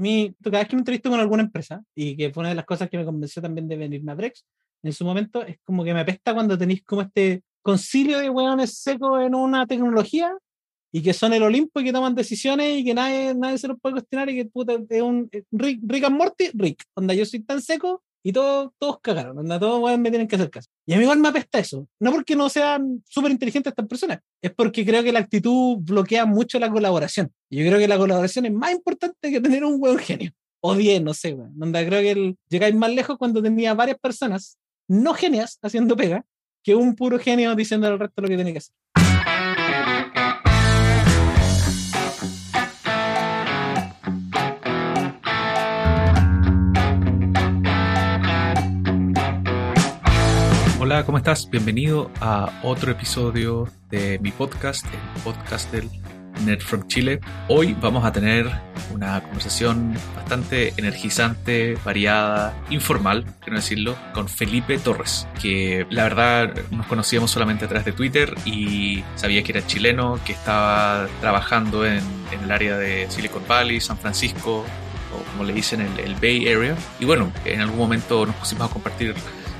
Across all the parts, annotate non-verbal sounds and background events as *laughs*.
A mí, cada vez que me entrevisto con alguna empresa, y que fue una de las cosas que me convenció también de venirme a Brex, en su momento, es como que me apesta cuando tenéis como este concilio de hueones secos en una tecnología y que son el Olimpo y que toman decisiones y que nadie, nadie se los puede cuestionar y que puta, es un Rick, Rick and Morty, Rick, onda yo soy tan seco y todos, todos cagaron, onda todos me tienen que hacer caso. Y a mí igual me apesta eso, no porque no sean súper inteligentes estas personas, es porque creo que la actitud bloquea mucho la colaboración. Y yo creo que la colaboración es más importante que tener un hueón genio. O bien, no sé, weón. Onda, creo que llegáis más lejos cuando tenía varias personas no genias haciendo pega que un puro genio diciendo al resto lo que tiene que hacer. Hola, ¿cómo estás? Bienvenido a otro episodio de mi podcast, el podcast del Nerd from Chile. Hoy vamos a tener una conversación bastante energizante, variada, informal, quiero decirlo, con Felipe Torres, que la verdad nos conocíamos solamente a través de Twitter y sabía que era chileno, que estaba trabajando en, en el área de Silicon Valley, San Francisco, o como le dicen, el, el Bay Area. Y bueno, en algún momento nos pusimos a compartir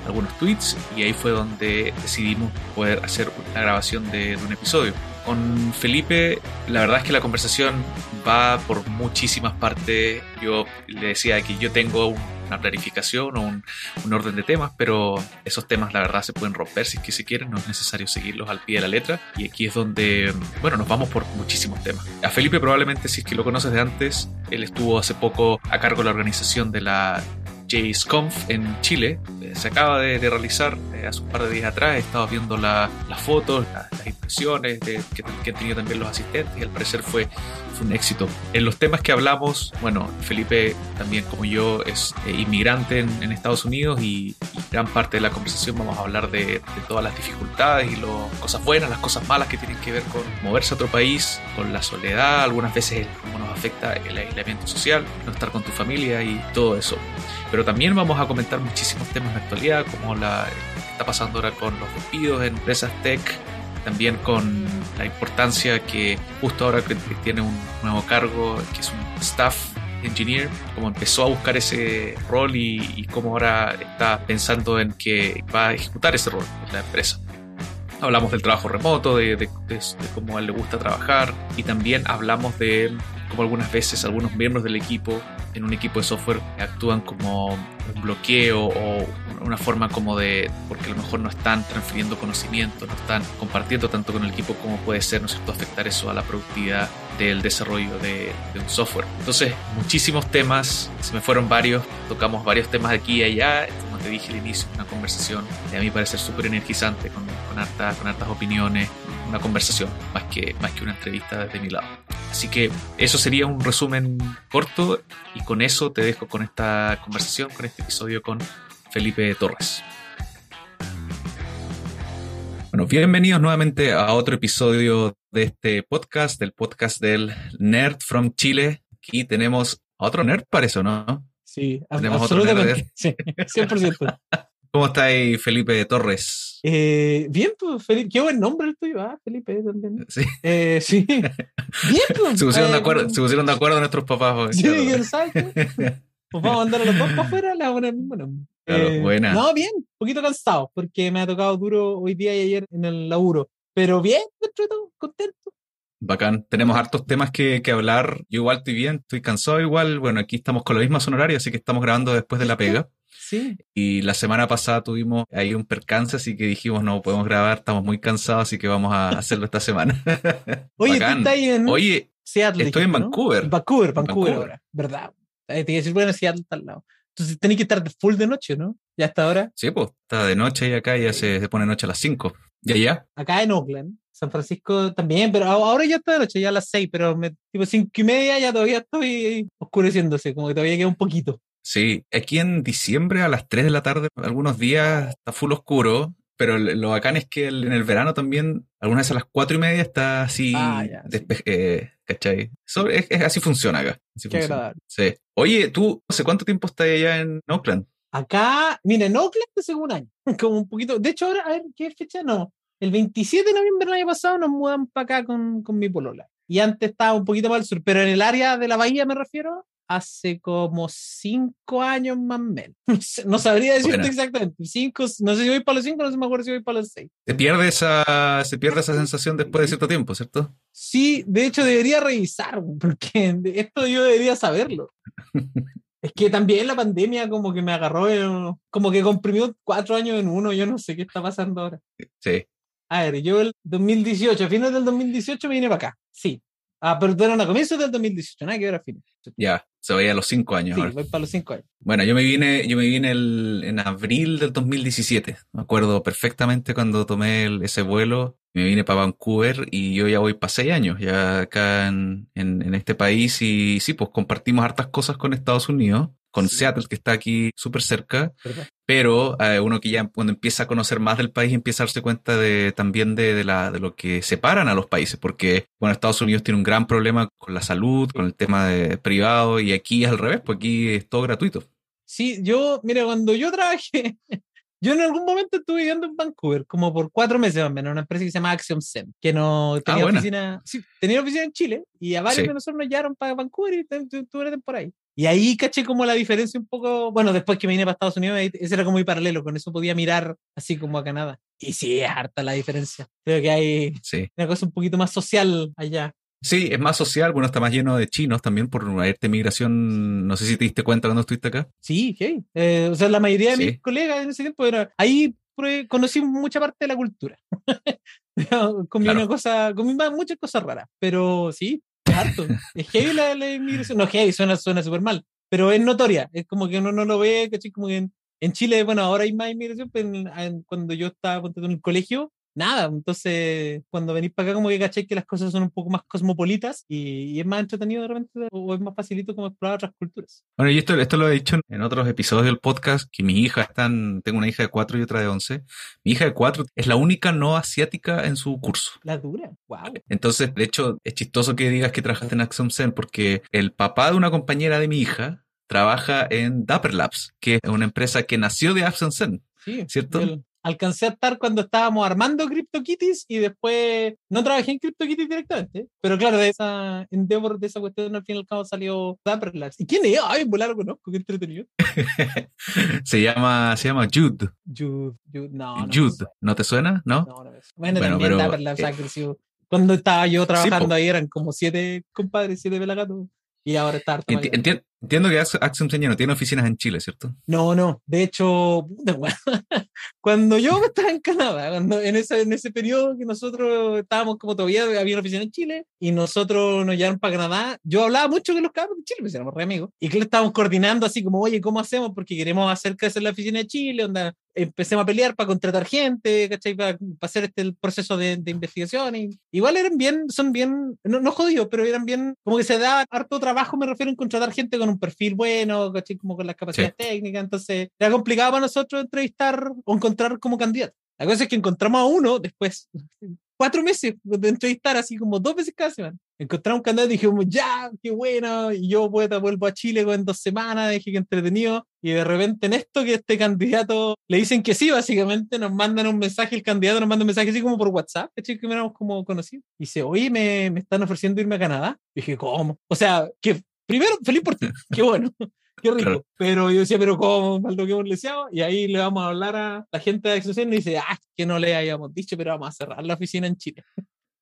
algunos tweets y ahí fue donde decidimos poder hacer una grabación de, de un episodio. Con Felipe, la verdad es que la conversación va por muchísimas partes. Yo le decía que yo tengo una planificación o un, un, orden de temas, pero esos temas la verdad se pueden romper si es que se quieren, no es necesario seguirlos al pie de la letra. Y aquí es donde, bueno, nos vamos por muchísimos temas. A Felipe probablemente si es que lo conoces de antes, él estuvo hace poco a cargo de la organización de la JSConf en Chile. Eh, se acaba de, de realizar eh, hace un par de días atrás. He estado viendo las la fotos, la, las impresiones de, que, que, han tenido también los asistentes y al parecer fue, fue, un éxito. En los temas que hablamos, bueno, Felipe también como yo es eh, inmigrante en, en, Estados Unidos y, y, gran parte de la conversación vamos a hablar de, de todas las dificultades y las cosas buenas, las cosas malas que tienen que ver con moverse a otro país, con la soledad, algunas veces cómo nos afecta el aislamiento social, no estar con tu familia y todo eso pero también vamos a comentar muchísimos temas de actualidad, como la que está pasando ahora con los despidos en empresas tech, también con la importancia que justo ahora que tiene un nuevo cargo, que es un staff engineer, cómo empezó a buscar ese rol y, y cómo ahora está pensando en que va a ejecutar ese rol en la empresa. Hablamos del trabajo remoto, de, de, de, de cómo a él le gusta trabajar y también hablamos de como algunas veces algunos miembros del equipo en un equipo de software actúan como un bloqueo o una forma como de, porque a lo mejor no están transfiriendo conocimiento, no están compartiendo tanto con el equipo como puede ser, ¿no es cierto?, afectar eso a la productividad del desarrollo de, de un software. Entonces, muchísimos temas, se me fueron varios, tocamos varios temas aquí y allá, te dije al inicio, una conversación, a mí parece súper energizante, con, con, hartas, con hartas opiniones, una conversación, más que, más que una entrevista desde mi lado. Así que eso sería un resumen corto y con eso te dejo con esta conversación, con este episodio con Felipe Torres. Bueno, bienvenidos nuevamente a otro episodio de este podcast, del podcast del Nerd from Chile. Aquí tenemos a otro nerd, parece, ¿no? Sí, tenemos absolutamente. *laughs* Sí, 100%. *laughs* ¿Cómo está ahí Felipe Torres? Eh, bien, pues, Felipe. Qué buen nombre el tuyo, ¿ah? Felipe también. Sí. Eh, sí. *laughs* bien, pues. Se pusieron, eh, de acuerdo, se pusieron de acuerdo nuestros papás. Hoy, sí, exacto. pues vamos a mandar a los dos para afuera, le vamos a poner el mismo nombre. Claro, eh, buena. No, bien, un poquito cansado, porque me ha tocado duro hoy día y ayer en el laburo. Pero bien, dentro de todo, contento. Bacán. Tenemos hartos temas que, que, hablar. Yo igual estoy bien, estoy cansado igual. Bueno, aquí estamos con la misma horaria, así que estamos grabando después de la pega. Sí. Y la semana pasada tuvimos ahí un percance, así que dijimos, no podemos grabar, estamos muy cansados, así que vamos a hacerlo esta semana. *laughs* Oye, Bacán. tú estás ahí en Oye, Seattle. Estoy en Vancouver. ¿no? Vancouver, Vancouver, Vancouver, ahora, ¿verdad? Te iba a decir, bueno, Seattle está al lado. Entonces tenéis que estar full de noche, ¿no? Ya hasta ahora. Sí, pues, está de noche y acá ya se, se pone noche a las 5. ¿Y allá? Acá en Oakland. San Francisco también, pero ahora ya está de noche, ya a las 6, pero me, tipo 5 y media ya todavía estoy oscureciéndose, como que todavía queda un poquito. Sí, aquí en diciembre a las 3 de la tarde, algunos días está full oscuro, pero lo bacán es que en el verano también, algunas veces a las 4 y media está así, ah, ya, sí. eh, ¿cachai? Es, es, así funciona acá. Así Qué funciona. agradable. Sí. Oye, ¿tú hace cuánto tiempo estás allá en Oakland? Acá, mira, en Oakland hace un año, *laughs* como un poquito. De hecho, ahora, a ver, ¿qué fecha? No. El 27 de noviembre del año pasado nos mudan para acá con, con mi polola. Y antes estaba un poquito más al sur, pero en el área de la bahía me refiero, hace como cinco años más o menos. *laughs* No sabría decirte exactamente. Cinco, no sé si voy para los cinco, no sé, me acuerdo si voy para los seis. Se pierde esa, se pierde esa sensación después de cierto tiempo, ¿cierto? Sí, de hecho debería revisar, porque *laughs* esto yo debería saberlo. *laughs* Es que también la pandemia como que me agarró, como que comprimió cuatro años en uno, yo no sé qué está pasando ahora. Sí. A ver, yo el 2018, a fines del 2018 me vine para acá, sí. Ah, pero eran a comienzos del 2018, nada que ver a fines. Ya, se veía a los cinco años. Sí, voy para los cinco años. Bueno, yo me vine, yo me vine el- en abril del 2017. Me acuerdo perfectamente cuando tomé el- ese vuelo. Me vine para Vancouver y yo ya voy para seis años, ya acá en, en, en este país. Y sí, pues compartimos hartas cosas con Estados Unidos, con Sí. Seattle, que está aquí súper cerca. ¿verdad? Pero eh, uno que ya cuando empieza a conocer más del país empieza a darse cuenta de también de, de la, de lo que separan a los países, porque bueno, Estados Unidos tiene un gran problema con la salud, con el tema de privado, y aquí es al revés, pues aquí es todo gratuito. Sí, yo, mira, cuando yo trabajé, *laughs* yo en algún momento estuve viviendo en Vancouver, como por cuatro meses más o menos, en una empresa que se llama Axiom Zen, que no tenía buena. oficina, sí, tenía oficina en Chile, y a varios Sí. de nosotros nos llevaron para Vancouver y tu- tu- tuve una temporada ahí. Y ahí caché como la diferencia un poco, bueno, después que me vine para Estados Unidos, ese era como mi paralelo, con eso podía mirar así como a Canadá. Y sí, es harta la diferencia. Creo que hay Sí. una cosa un poquito más social allá. Sí, es más social, bueno, está más lleno de chinos también por una esta migración, no sé si te diste cuenta cuando estuviste acá. Sí, ok. Eh, o sea, la mayoría de Sí. mis colegas en ese tiempo era. Ahí conocí mucha parte de la cultura. *laughs* comí Claro. una cosa, comí muchas cosas raras, pero sí, harto. es heavy la, la inmigración. No, heavy, suena suena súper mal, pero es notoria. Es como que uno no lo ve, ¿cachai? Como que en, en Chile, bueno, ahora hay más inmigración, pero en- en- cuando yo estaba en el colegio, nada. Entonces, cuando venís para acá, como que cachai que las cosas son un poco más cosmopolitas y, y es más entretenido de repente, o es más facilito como explorar otras culturas. Bueno, y esto, esto lo he dicho en otros episodios del podcast, que mi hija están, tengo una hija de cuatro y otra de once. Mi hija de cuatro es la única no asiática en su curso. La dura, wow. Entonces, de hecho, es chistoso que digas que trabajaste en Axiom Zen porque el papá de una compañera de mi hija trabaja en Dapper Labs, que es una empresa que nació de Axiom Zen. Sí, ¿Cierto? Alcancé a estar cuando estábamos armando CryptoKitties y después no trabajé en CryptoKitties directamente, pero claro, de esa endeavor, de esa cuestión, al fin y al cabo salió Dapper Labs. ¿Y quién es? Ay, volar lo conozco, qué entretenido. *laughs* se llama, se llama Jude. Jude, Jude, no. no Jude, ¿no te suena? ¿No? no, no me suena. Bueno, Bueno, también pero, Dapper Labs ha eh, crecido. Cuando estaba yo trabajando po. ahí eran como siete compadres, siete pelagatos, y ahora está harto Enti- enti- entiendo que Ax- Axiom ya no tiene oficinas en Chile, ¿cierto? No, no, de hecho, puta, *laughs* cuando yo *laughs* estaba en Canadá, cuando en ese, en ese periodo que nosotros estábamos como todavía, había una oficina en Chile y nosotros nos llevaron para Canadá, yo hablaba mucho con los cabros de Chile, pues éramos re amigos, y que le estábamos coordinando así como, oye, ¿cómo hacemos? Porque queremos hacer crecer la oficina de Chile, onda, empecemos a pelear para contratar gente, ¿cachai? Para, para hacer este el proceso de, de investigación. Y, igual eran bien, son bien, no, no jodidos, pero eran bien, como que se da harto trabajo, me refiero en contratar gente con un perfil bueno, ¿cachai? Como con las capacidades técnicas. Entonces, era complicado para nosotros entrevistar o encontrar como candidato. La cosa es que encontramos a uno después, *laughs* cuatro meses de entrevistar, así como dos veces cada semana. Encontramos un candidato y dijimos, ya, qué bueno. Y yo, poeta, vuelvo a Chile en dos semanas, dije que entretenido. Y de repente, en esto, que este candidato le dicen que sí, básicamente, nos mandan un mensaje, el candidato nos manda un mensaje así como por WhatsApp, que me éramos como conocidos. Y dice, oye, me, me están ofreciendo irme a Canadá. Y dije, ¿cómo? O sea, que primero, feliz por ti, *laughs* qué bueno. Qué rico. Claro. Pero yo decía, pero ¿cómo? Maldo que hemos leseado. Y ahí le vamos a hablar a la gente de Accesión y dice, ah, que no le habíamos dicho, pero vamos a cerrar la oficina en Chile.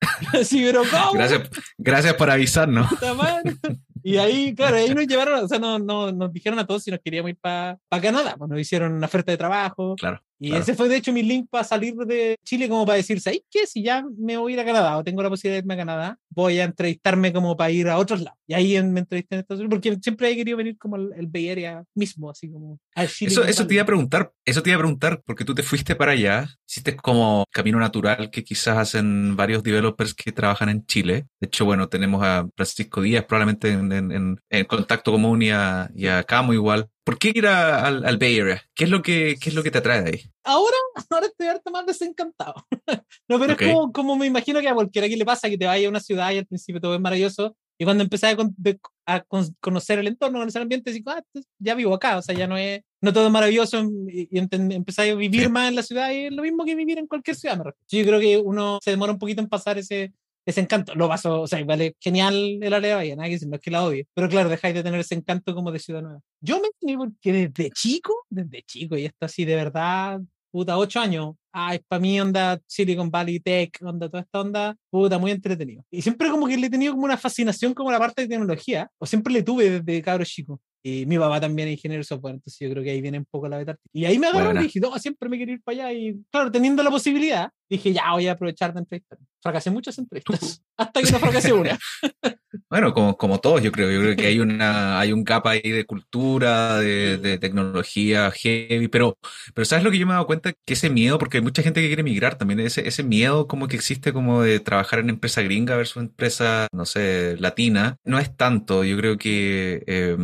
*laughs* Pero ¿cómo? Gracias, gracias por avisarnos. Y ahí, claro, ahí nos llevaron, o sea, no, no, nos dijeron a todos si nos queríamos ir para Canadá. Pues nos hicieron una oferta de trabajo. Claro. Y claro. ese fue, de hecho, mi link para salir de Chile, como para decir, ¿sabes qué? Si ya me voy a ir a Canadá o tengo la posibilidad de irme a Canadá, voy a entrevistarme como para ir a otros lados. Y ahí me entrevisté en Estados Unidos, porque siempre he querido venir como el, el Bay Area mismo, así como al Chile. Eso, eso te iba a preguntar, eso te iba a preguntar, porque tú te fuiste para allá, hiciste como camino natural que quizás hacen varios developers que trabajan en Chile. De hecho, bueno, tenemos a Francisco Díaz probablemente en, en- en- en contacto común y a, y a Camo igual. ¿Por qué ir a- al, al Bay Area? ¿Qué es lo que, qué es lo que te atrae de ahí? ahora, *laughs* ahora estoy harto más desencantado. *laughs* no, pero Ok. es como, como me imagino que a cualquiera que le pasa que te vaya a una ciudad y al principio todo es maravilloso. Y cuando empezás a, con- a con- conocer el entorno, conocer el ambiente, decís, ah, pues, ya vivo acá. O sea, ya no es, no todo es maravilloso. Y, y a vivir Sí. más en la ciudad y es lo mismo que vivir en cualquier ciudad. me. Yo creo que uno se demora un poquito en pasar ese, ese encanto. Lo paso, o sea, vale genial el área de Bahía, nada que no es que la odie, pero claro, dejáis de tener ese encanto como de ciudad nueva. Yo me entendí porque desde chico, desde chico, y esto así de verdad, puta, ocho años, ay, para mí onda Silicon Valley Tech, onda toda esta onda, puta, muy entretenido. Y siempre como que le he tenido como una fascinación como la parte de tecnología, o siempre le tuve desde cabro chico. Y mi papá también es ingeniero de software, entonces yo creo que ahí viene un poco la beta. Y ahí me agarró y dije, no, siempre me quiero ir para allá. Y claro, teniendo la posibilidad, dije, ya voy a aprovechar de entrevistar. Fracasé muchas entrevistas, *laughs* *laughs* hasta que no fracasé una. bueno, como, como todos, yo creo. Yo creo que hay, *laughs* una, hay un capa ahí de cultura, de, de, tecnología heavy, pero, pero ¿sabes lo que yo me he dado cuenta? Que ese miedo, porque hay mucha gente que quiere emigrar también, ese, ese miedo como que existe como de trabajar en empresa gringa versus empresa, no sé, latina, no es tanto. Yo creo que, eh,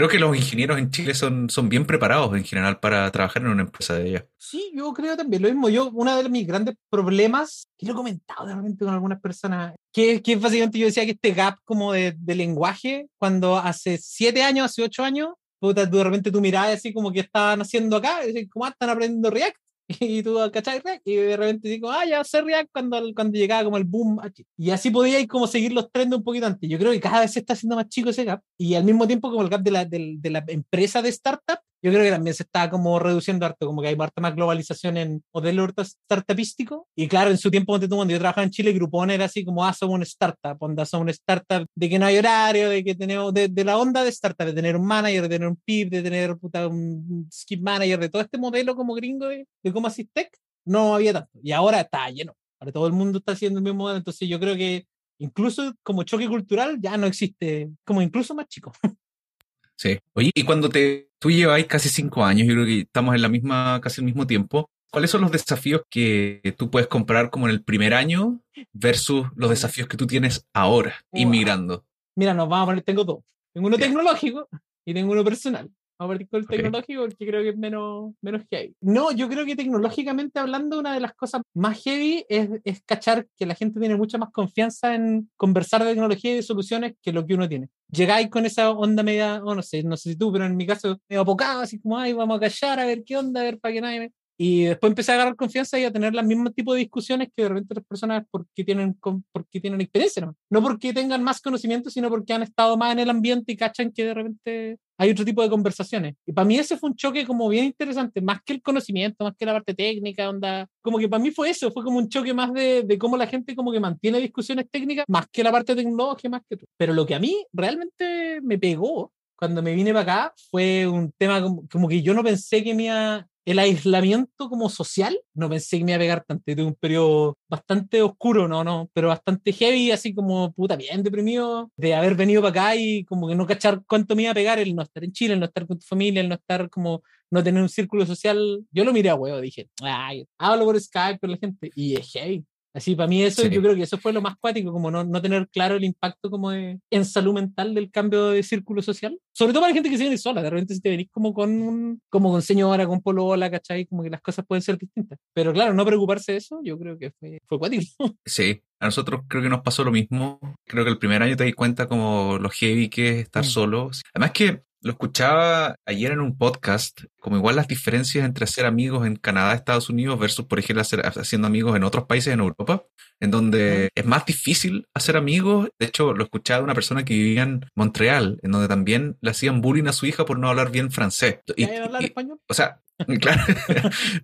creo que los ingenieros en Chile son, son bien preparados en general para trabajar en una empresa de ella. Sí, yo creo también lo mismo. Yo, uno de mis grandes problemas, que lo he comentado realmente con algunas personas, que, que básicamente yo decía que este gap como de, de lenguaje, cuando hace siete años, hace ocho años, puta, de repente tú mirabas así como que estaban haciendo acá, y como ah, están aprendiendo React, y tú, ¿cachai? Y de repente digo, ah, ya sé React cuando, cuando llegaba como el boom. Y así podía ir como seguir los trends un poquito antes. Yo creo que cada vez se está haciendo más chico ese gap. Y al mismo tiempo como el gap de la, de la empresa de startup, yo creo que también se está como reduciendo harto, como que hay harta más globalización en modelo startupístico. Y claro, en su tiempo, cuando yo trabajaba en Chile, Groupon era así como, ah, somos una startup, onda, somos una startup de que no hay horario, de que tenemos, de, de la onda de startup, de tener un manager, de tener un PIB, de tener puta, un skip manager, de todo este modelo como gringo de, de cómo tech, no había tanto. Y ahora está lleno. Ahora todo el mundo está haciendo el mismo modelo, entonces yo creo que incluso como choque cultural ya no existe, como incluso más chico. *laughs* Sí. Oye, y cuando te, tú lleváis casi cinco años, yo creo que estamos en la misma, casi el mismo tiempo, ¿cuáles son los desafíos que tú puedes comparar como en el primer año versus los desafíos que tú tienes ahora, inmigrando? Mira, nos vamos a poner, tengo dos. Tengo uno tecnológico y tengo uno personal. Vamos a partir con el tecnológico porque creo que es menos, menos heavy. No, yo creo que tecnológicamente hablando, una de las cosas más heavy es, es cachar que la gente tiene mucha más confianza en conversar de tecnología y de soluciones que lo que uno tiene. Llegáis con esa onda media, o no sé, no sé si tú, pero en mi caso, medio apocado, así como, ay, vamos a callar, a ver qué onda, a ver para que nadie me y después empecé a agarrar confianza y a tener los mismos tipos de discusiones que de repente las personas porque tienen, porque tienen experiencia, ¿no? No porque tengan más conocimiento, sino porque han estado más en el ambiente y cachan que de repente hay otro tipo de conversaciones. Y para mí ese fue un choque como bien interesante, más que el conocimiento, más que la parte técnica, onda. Como que para mí fue eso, fue como un choque más de, de cómo la gente como que mantiene discusiones técnicas, más que la parte tecnológica, más que todo. Pero lo que a mí realmente me pegó cuando me vine para acá fue un tema como, como que yo no pensé que me iba, el aislamiento como social, no pensé que me iba a pegar tanto. Tuve un periodo bastante oscuro, no, no, pero bastante heavy, así como puta, bien deprimido de haber venido para acá y como que no cachar cuánto me iba a pegar el no estar en Chile, el no estar con tu familia, el no estar como, no tener un círculo social. Yo lo miré a huevo, dije, ay, hablo por Skype con la gente y es heavy. Así, para mí eso, yo creo que eso fue lo más cuático, como no, no tener claro el impacto como de, en salud mental del cambio de círculo social. Sobre todo para la gente que se viene sola, de repente si te venís como con un, como con señora, con polola, ¿cachai? Como que las cosas pueden ser distintas. Pero claro, no preocuparse de eso, yo creo que fue, fue cuático. *laughs* Sí, a nosotros creo que nos pasó lo mismo. Creo que el primer año te di cuenta como lo heavy que es estar mm. solo. Además que lo escuchaba ayer en un podcast, como igual las diferencias entre ser amigos en Canadá, Estados Unidos versus, por ejemplo, hacer, haciendo amigos en otros países en Europa, en donde es más difícil hacer amigos. De hecho, lo escuchaba de una persona que vivía en Montreal, en donde también le hacían bullying a su hija por no hablar bien francés. Y, hablar español? O sea, *laughs* Claro,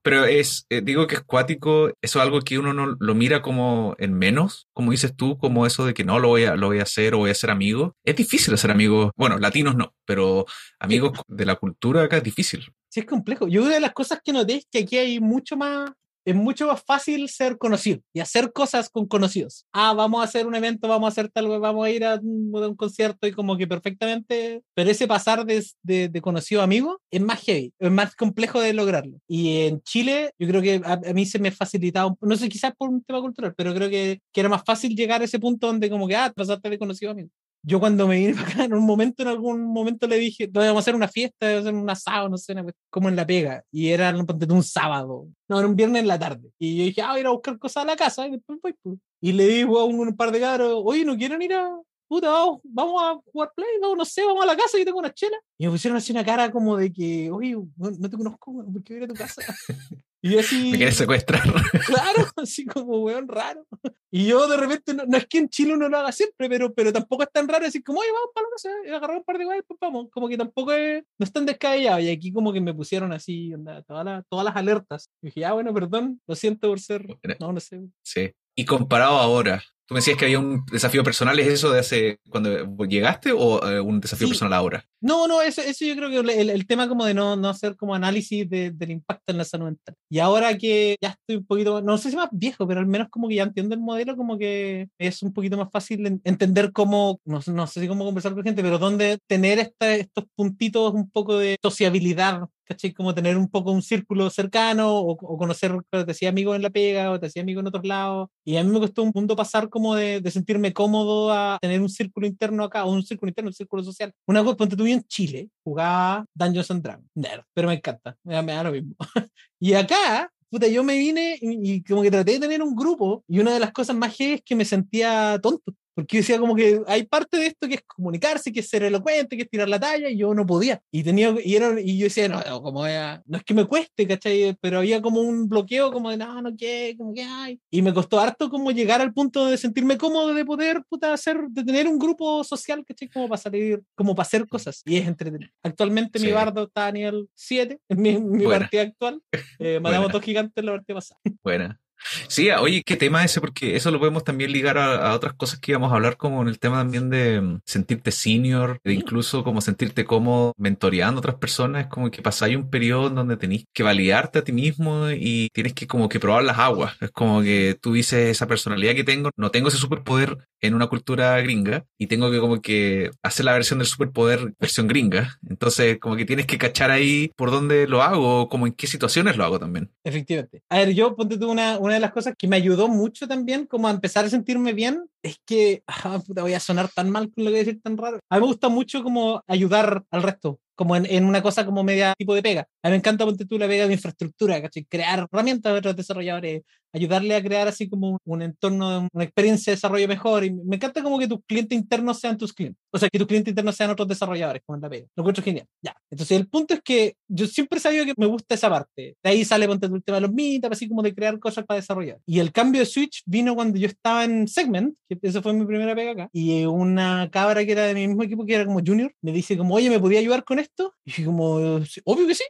pero es, eh, digo que es cuático, eso es algo que uno no lo mira como en menos, como dices tú, como eso de que no lo voy a, lo voy a hacer o voy a ser amigo. Es difícil hacer amigos, bueno, latinos no, pero amigos de la cultura acá es difícil. Sí, es complejo. Yo una de las cosas que noté es que aquí hay mucho más es mucho más fácil ser conocido y hacer cosas con conocidos. Ah, vamos a hacer un evento, vamos a hacer tal vez, vamos a ir a un, concierto y como que perfectamente, pero ese pasar de, de, conocido a amigo es más heavy, es más complejo de lograrlo. Y en Chile, yo creo que a, mí se me facilitaba, no sé, quizás por un tema cultural, pero creo que, que, era más fácil llegar a ese punto donde como que, ah, pasaste de conocido a amigo yo cuando me vine *laughs* para acá, en un momento, en algún momento le dije, vamos a hacer una fiesta, vamos a hacer un asado, no sé, como en la pega. Y era un sábado, no, era un viernes en la tarde. Y yo dije, ah, voy a ir a buscar cosas a la casa. Y después voy, pues. Y le digo a un, par de cabros, oye, ¿no quieren ir a, puta, vamos, a jugar play, no, no sé, vamos a la casa, y tengo una chela. Y me pusieron así una cara como de que, oye, no, te conozco, ¿por qué voy a tu casa? *laughs* Y así. Me quieres secuestrar. *laughs* Claro, así como weón raro. Y yo de repente, no, no es que en Chile uno lo haga siempre, pero, pero tampoco es tan raro decir como, oye, vamos para la casa, y agarrar un par de guayas, pues vamos. Como que tampoco es, no es tan descabellado. Y aquí como que me pusieron así, onda, todas, las, todas las alertas. Y dije, ah, bueno, perdón, lo siento por ser. No, no sé. Sí. Y comparado ahora, tú me decías que había un desafío personal, ¿es eso de hace cuando llegaste o eh, un desafío Sí. personal ahora? No, no, eso, eso yo creo que el, el tema como de no, no hacer como análisis de- del impacto en la salud mental. Y ahora que ya estoy un poquito, no sé si más viejo, pero al menos como que ya entiendo el modelo, como que es un poquito más fácil en- entender cómo, no, sé- no sé si cómo conversar con gente, pero dónde tener esta, estos puntitos un poco de sociabilidad, ¿cachai? Como tener un poco un círculo cercano o, o conocer, te decía amigos en la pega o te decía amigos en otros lados. Y a mí me costó un punto pasar como de, de sentirme cómodo a tener un círculo interno acá, o un círculo interno, un círculo social. Una cosa, ponte tú en Chile, jugaba Dungeons and Dragons, nerd, pero me encanta, me da, me da lo mismo. *laughs* y acá, puta, yo me vine y, y como que traté de tener un grupo, y una de las cosas más es que me sentía tonto. Porque yo decía como que hay parte de esto que es comunicarse, que es ser elocuente, que es tirar la talla, y yo no podía. Y tenía, y, era, y yo decía, no, no, como era- no es que me cueste, ¿cachai? Pero había como un bloqueo como de, no, no quiero, como que hay. Y me costó harto como llegar al punto de sentirme cómodo de poder, puta, hacer, de tener un grupo social, ¿cachai? Como para salir, como para hacer cosas. Y es entretenido. Actualmente mi Sí. bardo está a nivel 7, en *laughs* mi, mi partida actual. Eh, matamos dos gigantes la partida pasada. Buena. Sí, ah, oye, qué tema ese, porque eso lo podemos también ligar a, a otras cosas que íbamos a hablar, como en el tema también de mm, sentirte senior, de Mm. incluso como sentirte cómodo mentoreando a otras personas, es como que pasáis un periodo en donde tenés que validarte a ti mismo y tienes que como que probar las aguas. Es como que tú dices esa personalidad que tengo, no tengo ese superpoder en una cultura gringa y tengo que como que hacer la versión del superpoder versión gringa. Entonces como que tienes que cachar ahí por dónde lo hago, como en qué situaciones lo hago también. Efectivamente. A ver, yo ponte tú una, una de las cosas que me ayudó mucho también, como a empezar a sentirme bien, es que, ah, voy a sonar tan mal con lo que voy a decir tan raro. A mí me gusta mucho como ayudar al resto, como en, en una cosa como media tipo de pega. A mí me encanta, ponte tú, la pega de infraestructura, ¿cachai? Crear herramientas de otros desarrolladores, ayudarle a crear así como un, entorno, una experiencia de desarrollo mejor. Y me encanta como que tus clientes internos sean tus clientes. O sea, que tus clientes internos sean otros desarrolladores, como en la pega. Lo encuentro genial. Ya. Entonces, el punto es que yo siempre he sabido que me gusta esa parte. De ahí sale, ponte el tema de los meetups, así como de crear cosas para desarrollar. Y el cambio de Switch vino cuando yo estaba en Segment, que esa fue mi primera pega acá, y una cabra que era de mi mismo equipo, que era como junior, me dice como, oye, ¿me podía ayudar con esto? Y dije como, "Sí, obvio que sí.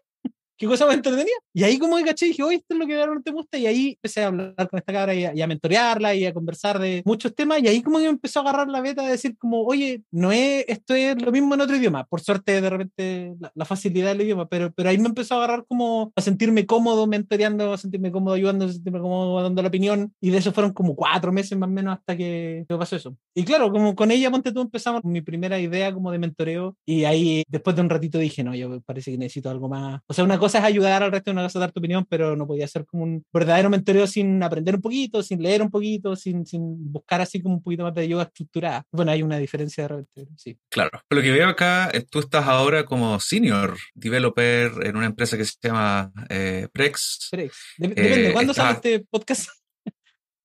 ¿Qué cosa más entretenida? Y ahí como que caché, dije, oye, esto es lo que ahora no te gusta, y ahí empecé a hablar con esta cabra y a, y a mentorearla y a conversar de muchos temas, y ahí como que me empezó a agarrar la beta de decir como, oye, no es, esto es lo mismo en otro idioma, por suerte de repente la, la facilidad del idioma, pero, pero ahí me empezó a agarrar como a sentirme cómodo mentoreando, a sentirme cómodo ayudando, a sentirme cómodo dando la opinión, y de eso fueron como cuatro meses más o menos hasta que, que pasó eso. Y claro, como con ella, ponte tú, empezamos mi primera idea como de mentoreo, y ahí después de un ratito dije, no, yo parece que necesito algo más. O sea, una cosa es ayudar al resto, una cosa es dar tu opinión, pero no podía ser como un verdadero mentoreo sin aprender un poquito, sin leer un poquito, sin, sin buscar así como un poquito más de ayuda estructurada. Bueno, hay una diferencia de repente, sí. Claro. Lo que veo acá, eh, tú estás ahora como senior developer en una empresa que se llama eh, Prex. Pero, de- depende, Eh, ¿cuándo está- sale este podcast?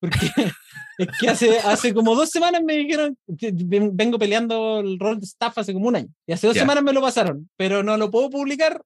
*laughs* Porque es que hace, hace como dos semanas me dijeron que ven- vengo peleando el rol de staff hace como un año. Y hace dos Ya. semanas me lo pasaron, pero no lo puedo publicar,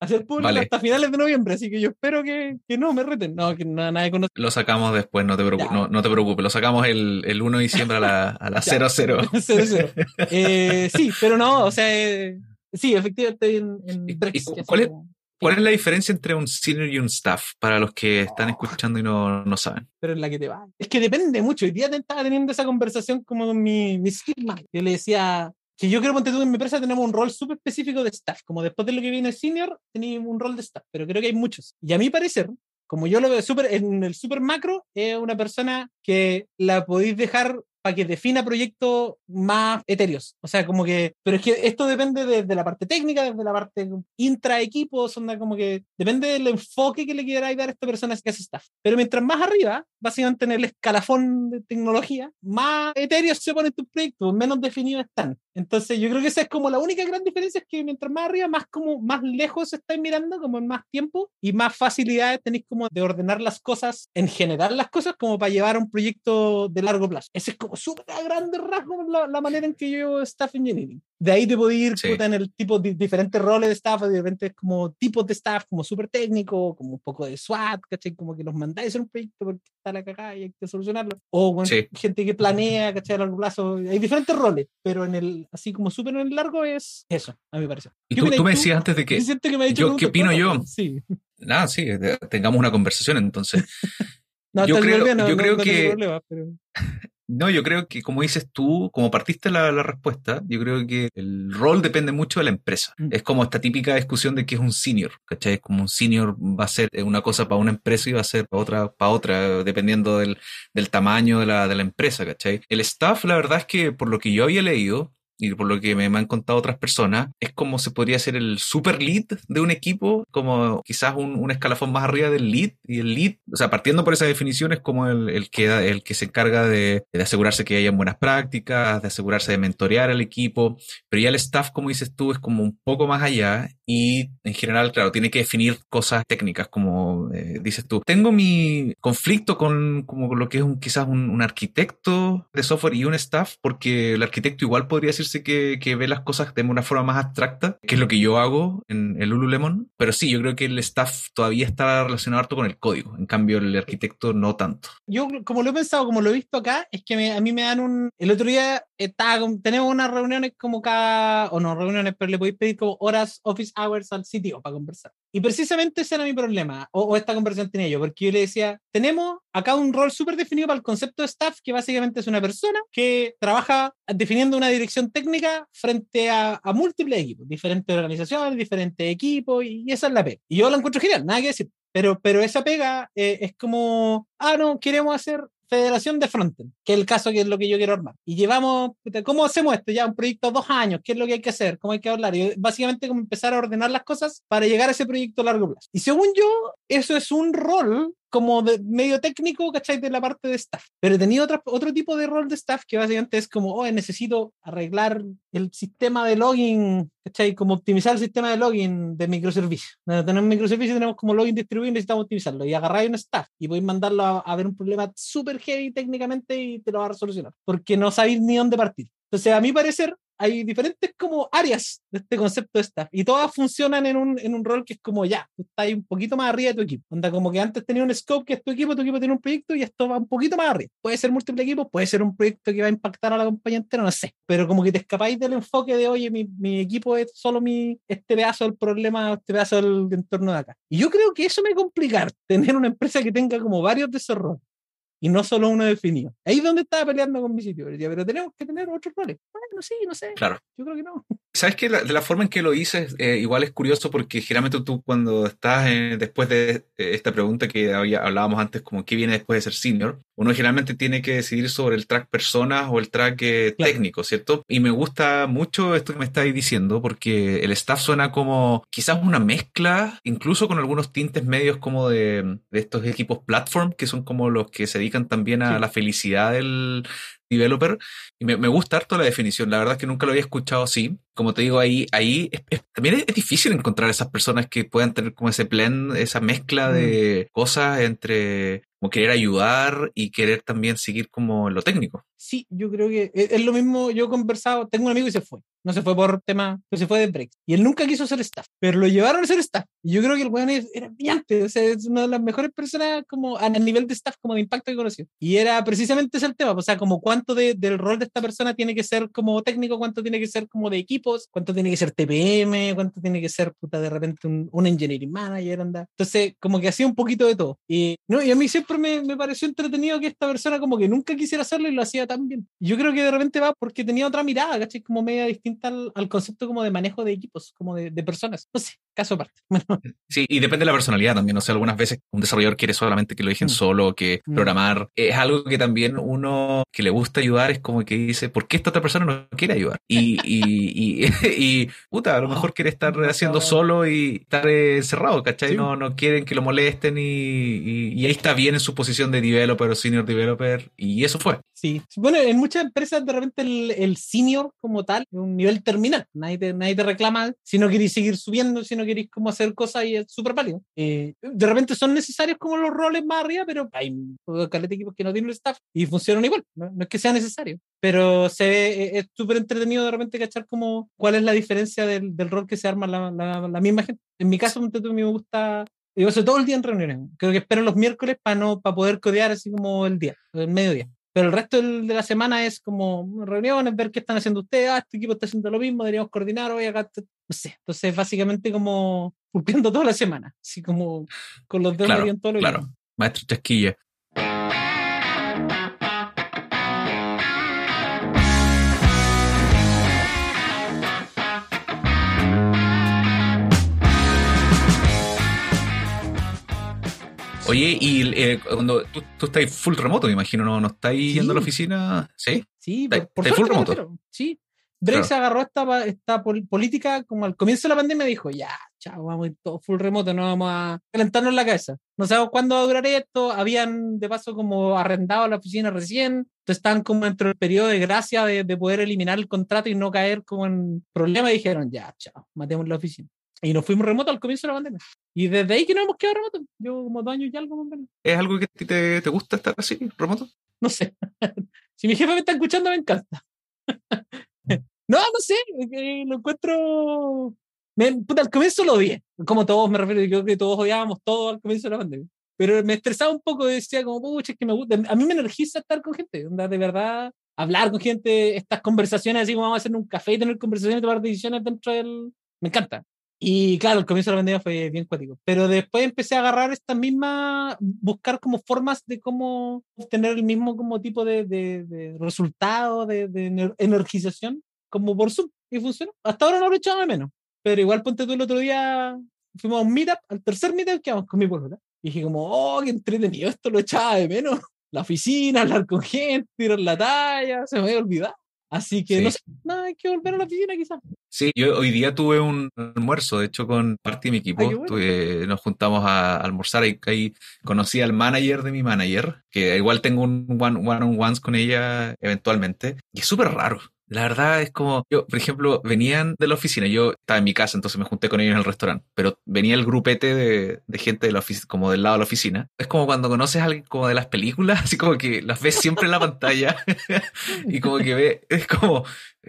hacer público Vale. hasta finales de noviembre, así que yo espero que, que no me reten. No, que nada, nadie conoce. Lo sacamos después, no te, preocu- Ya. no, no te preocupes. Lo sacamos el, el 1 de diciembre a la, a la *laughs* Ya. 00. *laughs* Cero, cero. Eh, sí, pero no, o sea, eh, sí, efectivamente en, en ¿Y- Brex, y que así cuál es- como- ¿Cuál es la diferencia entre un senior y un staff para los que están escuchando y no, no saben? pero en la que te va. Es que depende mucho. Hoy día te estaba teniendo esa conversación como con mi, mi skill man. Yo le decía que yo creo que en mi empresa tenemos un rol súper específico de staff. Como después de lo que viene senior, tenemos un rol de staff, pero creo que hay muchos. Y a mi parecer, como yo lo veo súper en el súper macro, es una persona que la podéis dejar para que defina proyectos más etéreos. O sea, como que, pero es que esto depende desde la parte técnica, desde la parte intra equipos, onda como que depende del enfoque que le quieráis dar a esta persona que hace staff. Pero mientras más arriba, básicamente en el escalafón de tecnología, más etéreos se ponen tus proyectos, menos definidos están. Entonces, yo creo que esa es como la única gran diferencia, es que mientras más arriba, más como más lejos estáis mirando, como en más tiempo, y más facilidades tenéis como de ordenar las cosas, en general las cosas, como para llevar un proyecto de largo plazo. Ese es como como súper a grandes rasgos la, la, manera en que yo staff engineering. De ahí te puedo ir en el tipo de diferentes roles de staff, de diferentes como tipos de staff, como súper técnico, como un poco de SWAT, ¿cachai? Como que los mandáis en un proyecto porque está la cagada y hay que solucionarlo. O gente que planea, ¿cachai? A largo plazo. Hay diferentes roles, pero en el, así como súper en el largo es eso, a mi parecer. Y tú, tú, me decías antes de que... yo, ¿Qué opino yo? Sí. Nada, sí, tengamos una conversación entonces. *laughs* no, yo creo, yo creo que... No, yo creo que, como dices tú, como partiste la, la, respuesta, yo creo que el rol depende mucho de la empresa. Mm. Es como esta típica discusión de que es un senior, ¿cachai? Es como un senior va a ser una cosa para una empresa y va a ser para otra, para otra, dependiendo del, del tamaño de la, de la empresa, ¿cachai? El staff, la verdad es que, por lo que yo había leído, y por lo que me, han contado otras personas, es como se podría ser el super lead de un equipo, como quizás un, un, escalafón más arriba del lead. Y el lead, o sea, partiendo por esa definición, es como el, el que, el que se encarga de, de, asegurarse que hayan buenas prácticas, de asegurarse de mentorear al equipo. Pero ya el staff, como dices tú, es como un poco más allá y en general, claro, tiene que definir cosas técnicas, como eh, dices tú. Tengo mi conflicto con como lo que es un, quizás un, un arquitecto de software y un staff, porque el arquitecto igual podría decir que, ve las cosas de una forma más abstracta, que es lo que yo hago en el Lululemon. Pero sí, yo creo que el staff todavía está relacionado harto con el código. En cambio, el arquitecto no tanto. Yo, como lo he pensado, como lo he visto acá, es que a mí me dan un. El otro día estaba, tenemos unas reuniones como cada. O no reuniones, pero le podéis pedir como horas, office hours al sitio para conversar. Y precisamente ese era mi problema, o, esta conversación tenía yo, porque yo le decía, tenemos acá un rol súper definido para el concepto de staff, que básicamente es una persona que trabaja definiendo una dirección técnica frente a, múltiples equipos, diferentes organizaciones, diferentes equipos, y, esa es la pega. Y yo la encuentro genial, nada que decir. Pero, pero esa pega eh, es como, ah, no, queremos hacer federación de frontend, que es el caso que es lo que yo quiero armar. Y llevamos, ¿cómo hacemos esto? Ya un proyecto dos años, ¿qué es lo que hay que hacer? ¿Cómo hay que hablar? Y básicamente como empezar a ordenar las cosas para llegar a ese proyecto a largo plazo. Y según yo, eso es un rol como de medio técnico, ¿cachai? De la parte de staff. Pero he tenido otro, otro tipo de rol de staff que básicamente es como, oh, necesito arreglar el sistema de login, ¿cachai? Como optimizar el sistema de login de microservicio. Tenemos microservicio, tenemos como login distribuido y necesitamos optimizarlo. Y agarráis un staff y podéis mandarlo a, a ver un problema súper heavy técnicamente y te lo va a resolucionar. Porque no sabéis ni dónde partir. Entonces, a mi parecer, hay diferentes como áreas de este concepto de staff y todas funcionan en un, en un rol que es como ya, tú estás un poquito más arriba de tu equipo. Onda como que antes tenía un scope que es tu equipo, tu equipo tiene un proyecto y esto va un poquito más arriba. Puede ser múltiple equipos, puede ser un proyecto que va a impactar a la compañía entera, no sé. Pero como que te escapáis del enfoque de, oye, mi, mi equipo es solo mi, este pedazo del problema, este pedazo del entorno de acá. Y yo creo que eso me complicar, *laughs* tener una empresa que tenga como varios de esos roles y no solo uno definido. Ahí es donde estaba peleando con mi sitio, pero tenemos que tener otros roles. Bueno, sí, no sé. Claro. Yo creo que no. ¿Sabes que de la forma en que lo hice, eh, igual es curioso porque generalmente tú cuando estás después de eh, esta pregunta que había, hablábamos antes, como qué viene después de ser senior, uno generalmente tiene que decidir sobre el track personas o el track eh, técnico, ¿cierto? Y me gusta mucho esto que me estáis diciendo porque el staff suena como quizás una mezcla, incluso con algunos tintes medios como de, de estos equipos platform, que son como los que se dedican también a la felicidad del, developer. Y me, me, gusta harto la definición. La verdad es que nunca lo había escuchado así. Como te digo, ahí, ahí también es, difícil encontrar esas personas que puedan tener como ese plan, esa mezcla de mm. cosas entre como querer ayudar y querer también seguir como lo técnico. Sí, yo creo que es, lo mismo. Yo he conversado, tengo un amigo y se fue. No se fue por tema, pero se fue de break. Y él nunca quiso ser staff, pero lo llevaron a ser staff. Y yo creo que el weón era brillante. O sea, es una de las mejores personas como a nivel de staff, como de impacto que conocí. Y era precisamente ese el tema. O sea, como cuánto de, del rol de esta persona tiene que ser como técnico, cuánto tiene que ser como de equipos, cuánto tiene que ser TPM, cuánto tiene que ser puta de repente un, un engineering manager, anda. Entonces, como que hacía un poquito de todo. Y, no, y a mí siempre me, me pareció entretenido que esta persona como que nunca quisiera hacerlo y lo hacía tan bien. Yo creo que de repente va porque tenía otra mirada, ¿cachai? Como media distinta al, al concepto como de manejo de equipos, como de, de personas. No sé, caso aparte. *laughs* Sí, y depende de la personalidad también. O sea, algunas veces un desarrollador quiere solamente que lo dejen mm. solo, que mm. programar. Es algo que también uno que le gusta ayudar es como que dice, ¿por qué esta otra persona no quiere ayudar? Y, y, y, *laughs* y puta, a lo mejor quiere estar *laughs* haciendo solo y estar encerrado, ¿cachai? No, no quieren que lo molesten y, y, ahí está bien en su posición de developer o senior developer y eso fue. Sí, bueno, en muchas empresas de repente el, senior como tal es un nivel terminal, nadie te, nadie te reclama si no quieres seguir subiendo, si no queréis como hacer cosas y es súper válido. Eh, de repente son necesarios como los roles más arriba, pero hay caleta de equipos que no tienen el staff y funcionan igual. No, es que sea necesario, pero se ve, e, es súper entretenido de repente cachar como cuál es la diferencia del, del rol que se arma la, la, misma gente. En mi caso, me gusta yo paso todo el día en reuniones. Creo que espero los miércoles para no para poder codear así como el día, el mediodía. Pero el resto de la semana es como reuniones, ver qué están haciendo ustedes, ah, este equipo está haciendo lo mismo, deberíamos coordinar hoy acá, no sé. Entonces, básicamente como cumpliendo toda la semana, así como con los dedos claro, todo lo Claro, maestro Chasquilla. Oye, y eh, cuando tú, tú, estás full remoto, me imagino, ¿no, no estás yendo a la oficina? Sí. Sí, por, full remoto. Sí. Drake se agarró esta, esta política como al comienzo de la pandemia dijo, ya, chao, vamos a ir todo full remoto, no vamos a calentarnos la cabeza. No sabemos cuándo va a durar esto, habían de paso como arrendado la oficina recién, entonces estaban como dentro del periodo de gracia de, de poder eliminar el contrato y no caer como en problemas y dijeron, ya, chao, matemos la oficina. Y nos fuimos remoto al comienzo de la pandemia. Y desde ahí que nos hemos quedado remoto. Yo como dos años y algo más ¿Es algo que a ti te, te gusta estar así, remoto? No sé. *laughs* si mi jefe me está escuchando, me encanta. *laughs* no, no sé. Lo encuentro. Me, al comienzo lo odié. Como todos, me refiero, yo creo que todos odiábamos todo al comienzo de la pandemia. Pero me estresaba un poco, decía como, pucha, es que me gusta. A mí me energiza estar con gente. De verdad, hablar con gente, estas conversaciones así como vamos a hacer un café y tener conversaciones, tomar decisiones dentro del. Me encanta. Y claro, el comienzo de la pandemia fue bien cuático. Pero después empecé a agarrar esta misma, buscar como formas de cómo obtener el mismo como tipo de, de, resultado, de, de, energización, como por Zoom. Y funcionó. Hasta ahora no lo he echado de menos. Pero igual ponte tú el otro día, fuimos a un meetup, al tercer meetup que vamos con mi pueblo. Y dije como, oh, qué entretenido, esto lo echaba de menos. La oficina, hablar con gente, tirar la talla, se me había olvidado. Así que no sé, nada, hay que volver a la oficina quizás. Sí, yo hoy día tuve un almuerzo, de hecho, con parte de mi equipo. nos juntamos a, almorzar y ahí conocí al manager de mi manager, que igual tengo un one-on-ones con ella eventualmente. Y es súper raro. La verdad es como, yo, por ejemplo, venían de la oficina, yo estaba en mi casa, entonces me junté con ellos en el restaurante, pero venía el grupete de, de gente de la oficina, como del lado de la oficina. Es como cuando conoces a alguien como de las películas, *laughs* así como que las ves siempre en la pantalla *laughs* y como que ve, es como,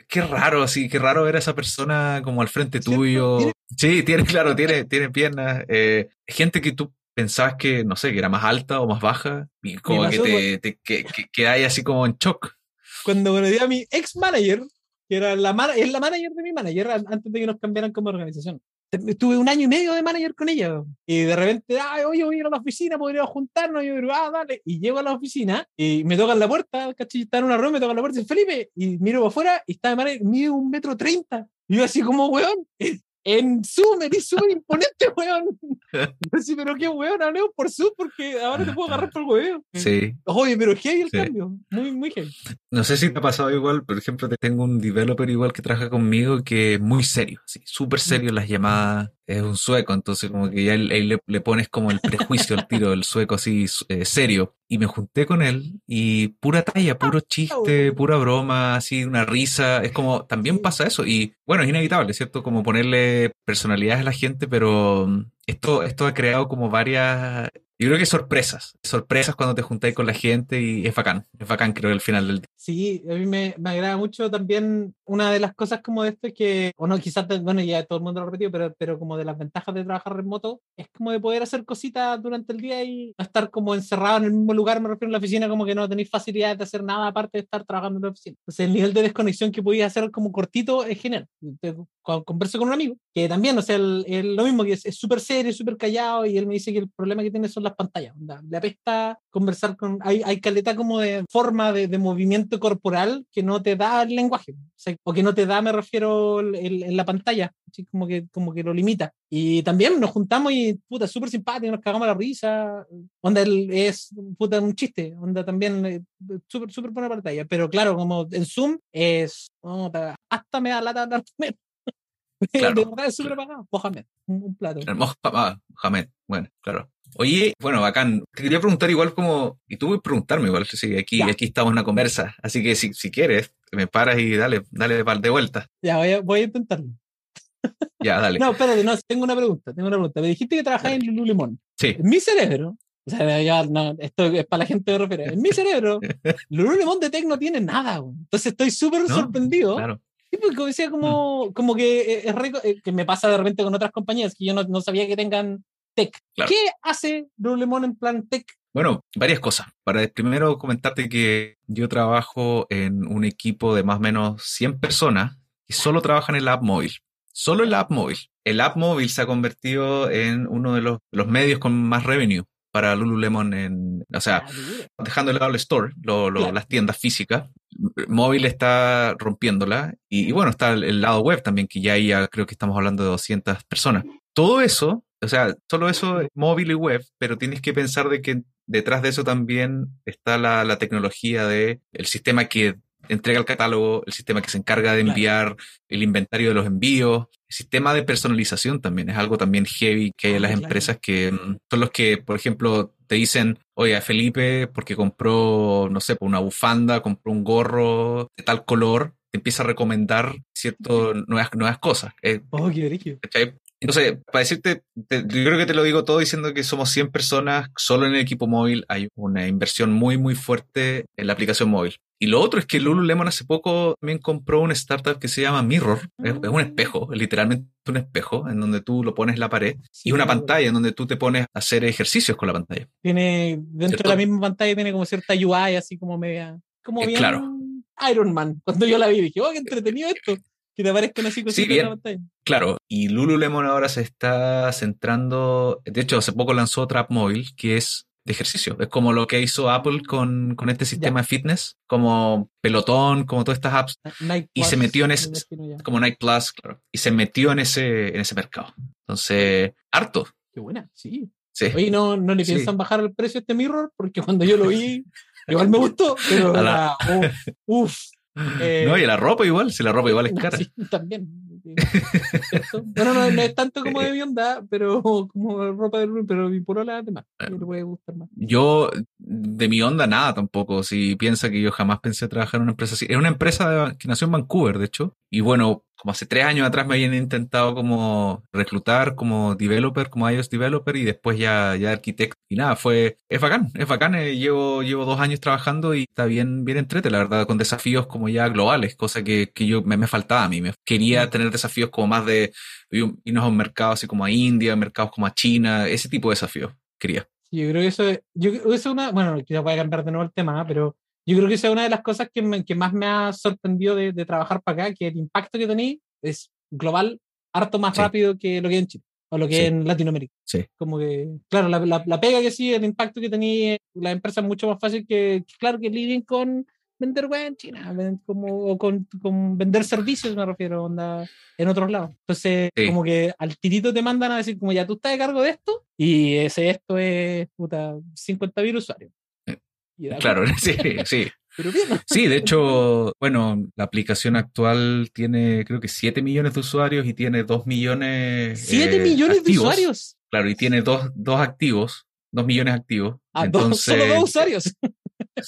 qué raro, así, qué raro ver a esa persona como al frente tuyo. Sí, tiene, claro, tiene, tiene piernas. Eh, gente que tú pensabas que, no sé, que era más alta o más baja y como que te, te que, que hay así como en shock cuando conocí a mi ex manager, que era la, es la manager de mi manager, antes de que nos cambiaran como organización. Estuve un año y medio de manager con ella. Y de repente, ay, oye, voy a ir a la oficina, podríamos juntarnos. Y yo digo, ah, dale. Y llego a la oficina y me tocan la puerta, ¿cachai? Está en una rueda, me tocan la puerta y dice, Felipe. Y miro afuera y está de manager, mide un metro treinta. Y yo así como, weón, en Zoom, eres súper imponente, weón. *laughs* sí, pero qué weón, hablemos por Zoom porque ahora te puedo agarrar por el weón. Sí. Oye, pero heavy el cambio, muy, muy heavy. No sé si te ha pasado igual, por ejemplo, tengo un developer igual que trabaja conmigo que es muy serio, sí, súper serio en las llamadas, es un sueco, entonces como que ya ahí le, le, pones como el prejuicio al tiro del sueco así eh, serio. Y me junté con él y pura talla, puro chiste, pura broma, así una risa. Es como, también pasa eso. Y bueno, es inevitable, ¿cierto? Como ponerle personalidades a la gente, pero mm, esto, esto ha creado como varias yo creo que sorpresas, sorpresas cuando te juntáis con la gente y es bacán, es bacán creo el final del día. Sí, a mí me, me, agrada mucho también una de las cosas como de esto es que, o no, quizás, bueno, ya todo el mundo lo ha repetido, pero, pero como de las ventajas de trabajar remoto, es como de poder hacer cositas durante el día y no estar como encerrado en el mismo lugar, me refiero a la oficina, como que no tenéis facilidad de hacer nada aparte de estar trabajando en la oficina. Entonces el nivel de desconexión que podéis hacer como cortito es genial. converso con un amigo, que también, o sea, el, lo mismo, que es súper serio, súper callado, y él me dice que el problema que tiene son las pantalla. Le apesta conversar con. Hay, hay caleta como de forma de, de movimiento corporal que no te da el lenguaje. O, que no te da, me refiero, en la pantalla. Así como que, como que lo limita. Y también nos juntamos y, puta, súper simpático, nos cagamos la risa. Onda es, puta, un chiste. Onda también, eh, súper, súper buena pantalla. Pero claro, como en Zoom es. hasta me da la *laughs* de Claro. De verdad es súper apagado. Mohamed, un, plato. Mohamed, bueno, claro. Oye, bueno, bacán. Te quería preguntar igual como, y tú a preguntarme igual, sí, aquí, aquí estamos en una conversa, así que si, si quieres, me paras y dale, dale de vuelta. Ya, voy a, voy a intentarlo. *laughs* Ya, dale. No, espérate, no, tengo una pregunta, tengo una pregunta. Me dijiste que trabajabas en Lululemon. Sí. En mi cerebro, o sea, ya, no, esto es para la gente de referencia. En mi cerebro, *laughs* Lululemon de Tech no tiene nada, güey. Entonces estoy súper No, sorprendido. Claro. Sí, porque como decía, como, como que eh, es rico, eh, que me pasa de repente con otras compañías que yo no, no sabía que tengan tech. Claro. ¿Qué hace Lululemon en plan tech? Bueno, varias cosas. Para primero comentarte que yo trabajo en un equipo de más o menos 100 personas que solo trabajan en la app móvil. Solo en la app móvil. El app móvil se ha convertido en uno de los, los medios con más revenue para Lululemon en, o sea, Ah, dejando de lado el store, lo- lo- Claro. las tiendas físicas, móvil está rompiéndola y, y bueno, está el, el lado web también, que ya ahí ya creo que estamos hablando de 200 personas. Todo eso, o sea, solo eso es móvil y web, pero tienes que pensar de que detrás de eso también está la, la tecnología de el sistema que entrega el catálogo, el sistema que se encarga de Claro. enviar el inventario de los envíos, el sistema de personalización también es algo también heavy que hay en Ah, las claro. empresas que mm, son los que, por ejemplo, te dicen, oye, Felipe, porque compró, no sé, una bufanda, compró un gorro de tal color, te empieza a recomendar ciertas nuevas, nuevas cosas. eh, Oh, qué. Entonces, para decirte, te- yo creo que te lo digo todo diciendo que somos 100 personas, solo en el equipo móvil hay una inversión muy, muy fuerte en la aplicación móvil. Y lo otro es que Lululemon hace poco también compró una startup que se llama Mirror. Es, es un espejo, es literalmente un espejo en donde tú lo pones en la pared Sí, y una pantalla en donde tú te pones a hacer ejercicios con la pantalla. Tiene, dentro ¿Cierto? de la misma pantalla tiene como cierta UI así como media, como Eh, bien claro. Iron Man. Cuando yo la vi dije, oh, qué entretenido esto. Que te aparezcan así cositas en bien. la pantalla. Claro, y Lululemon ahora se está centrando, de hecho hace poco lanzó otra app móvil que es de ejercicio, es como lo que hizo Apple con, con este sistema de fitness, como Pelotón, como todas estas apps, Nike Y se metió en ese- como Nike Plus, claro, y se metió en ese, en ese mercado. Entonces, harto, Qué buena, sí. sí. Oye, ¿no, no le Sí. piensan bajar el precio a este mirror? Porque cuando yo lo vi, *laughs* igual me gustó, pero la- era, uf, eh, no, y la ropa igual, si la ropa igual es *laughs* cara. Sí, también. Bueno, no, no es tanto como de mi onda, pero como ropa de Lulu, pero mi polola además. Ah. Le puede gustar más. Yo, de mi onda, nada tampoco. Si piensa que yo jamás pensé trabajar en una empresa así. Es una empresa que nació en Vancouver, de hecho. Y bueno, como hace tres años atrás me habían intentado como reclutar como developer, como iOS developer y después ya, ya arquitecto. Y nada, fue, es bacán, es bacán. eh, llevo, llevo dos años trabajando y está bien, bien entrete, la verdad, con desafíos como ya globales, cosa que, que yo me, me faltaba a mí. Me quería tener desafíos como más de irnos a un mercado así como a India, mercados como a China, ese tipo de desafíos quería. Yo creo que eso es, yo, eso es una, bueno, quizás voy a cambiar de nuevo el tema, pero yo creo que esa es una de las cosas que, me- que más me ha sorprendido de, de trabajar para acá, que el impacto que tenéis es global, harto más Sí. rápido que lo que hay en Chile, o lo que Sí. hay en Latinoamérica. Sí. Como que, claro, la, la, la pega que sí, el impacto que tenéis, la empresa es mucho más fácil que, que, claro, que lidien con vender web en China, como, o con, con vender servicios, me refiero, onda, en otros lados. Entonces, Sí. como que al tirito te mandan a decir, como ya tú estás de cargo de esto, y ese esto es, puta, 50 mil usuarios. Y Claro, *laughs* sí, sí. *laughs* Pero bien, Sí, de hecho, bueno, la aplicación actual tiene creo que 7 millones de usuarios y tiene 2 millones. 7 eh, millones de activos. usuarios. Claro, y tiene dos, dos activos, 2 millones activos. Ah, dos- Entonces, solo dos usuarios.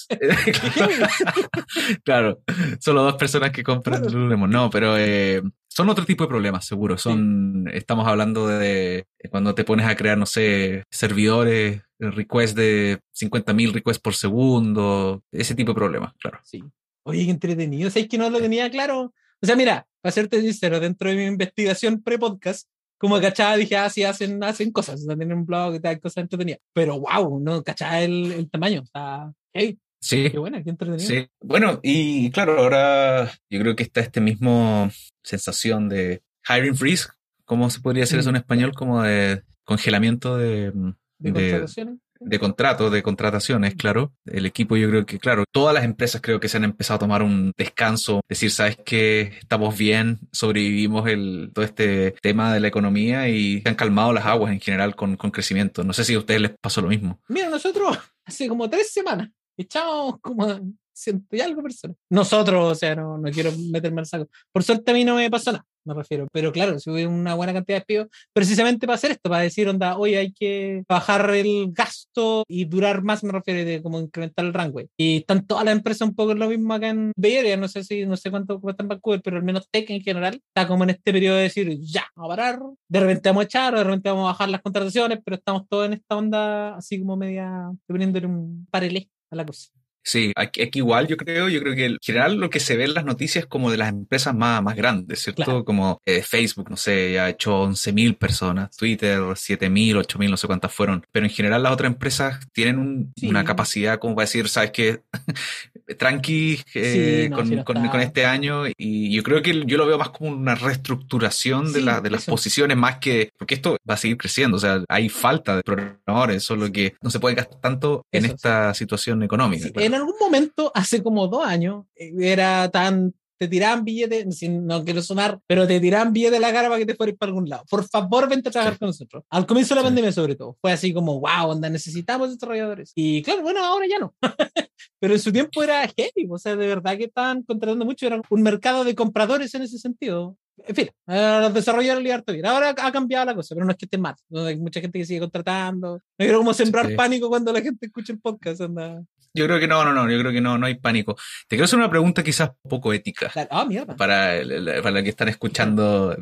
*laughs* claro, solo dos personas que compran. Lululemon. No, pero eh, son otro tipo de problemas, seguro. Son, estamos hablando de, cuando te pones a crear, no sé, servidores, requests de 50.000 requests por segundo, ese tipo de problemas, claro. Sí. Oye, qué entretenido. ¿Sabes que no lo tenía claro? O sea, mira, para serte sincero, dentro de mi investigación pre-podcast, como cachaba, dije, ah, sí, hacen, hacen cosas, tienen un blog y tal, cosas entretenidas. Pero wow, no cachaba el, el tamaño. Sea, hey, Sí, qué buena, qué entretenido. Sí, bueno, y claro, ahora yo creo que está este mismo sensación de hiring freeze, ¿cómo se podría decir eso en español? Como de congelamiento de, De de, contrataciones. de contratos, de contrataciones, claro. El equipo yo creo que, claro, todas las empresas creo que se han empezado a tomar un descanso, decir, sabes que estamos bien, sobrevivimos el, todo este tema de la economía y se han calmado las aguas en general con, con crecimiento. No sé si a ustedes les pasó lo mismo. Mira, nosotros *laughs* hace como tres semanas echamos como a ciento y algo personas. Nosotros, o sea, no, no quiero meterme al saco. Por suerte a mí no me pasó nada. me refiero. Pero claro, si hubiera una buena cantidad de despidos, precisamente para hacer esto, para decir, onda, oye, hay que bajar el gasto y durar más, me refiero, de como incrementar el rango. Y están todas las empresas un poco lo mismo acá en Bay Area, no sé si, no sé cuánto cuesta en Vancouver, pero al menos Tech en general está como en este periodo de decir, ya, a parar, de repente vamos a echar, de repente vamos a bajar las contrataciones, pero estamos todos en esta onda así como media, poniéndole un parelé a la cosa. Sí, aquí, igual yo creo, yo creo que en general lo que se ve en las noticias como de las empresas más, más grandes, ¿cierto? Como eh, Facebook, no sé, ya ha hecho 11.000 personas, Twitter 7.000, 8.000, no sé cuántas fueron, pero en general las otras empresas tienen una capacidad como para decir, sabes que *laughs* tranqui eh, con, este año. Y yo creo que yo lo veo más como una reestructuración de, la, de las posiciones más que, porque esto va a seguir creciendo, o sea, hay falta de programadores, solo que no se puede gastar tanto en esta situación económica en algún momento, hace como dos años, eh, era tan te tiraban billetes, no quiero sonar, pero te tiraban billetes de la cara para que te fueras para algún lado. Por favor, vente a trabajar con nosotros. Al comienzo de la pandemia, sobre todo. Fue así como, wow, onda, necesitamos desarrolladores. Y claro, bueno, ahora ya no. *laughs* pero en su tiempo era heavy, o sea, de verdad que estaban contratando mucho, era un mercado de compradores en ese sentido. En fin, los desarrolladores libertad bien. Ahora ha cambiado la cosa, pero no es que esté mal. Hay mucha gente que sigue contratando. No quiero como sembrar pánico cuando la gente escucha el podcast. Anda. Yo creo que no, no, no, yo creo que no, no hay pánico. Te quiero hacer una pregunta quizás poco ética. Ah, para, para la que están escuchando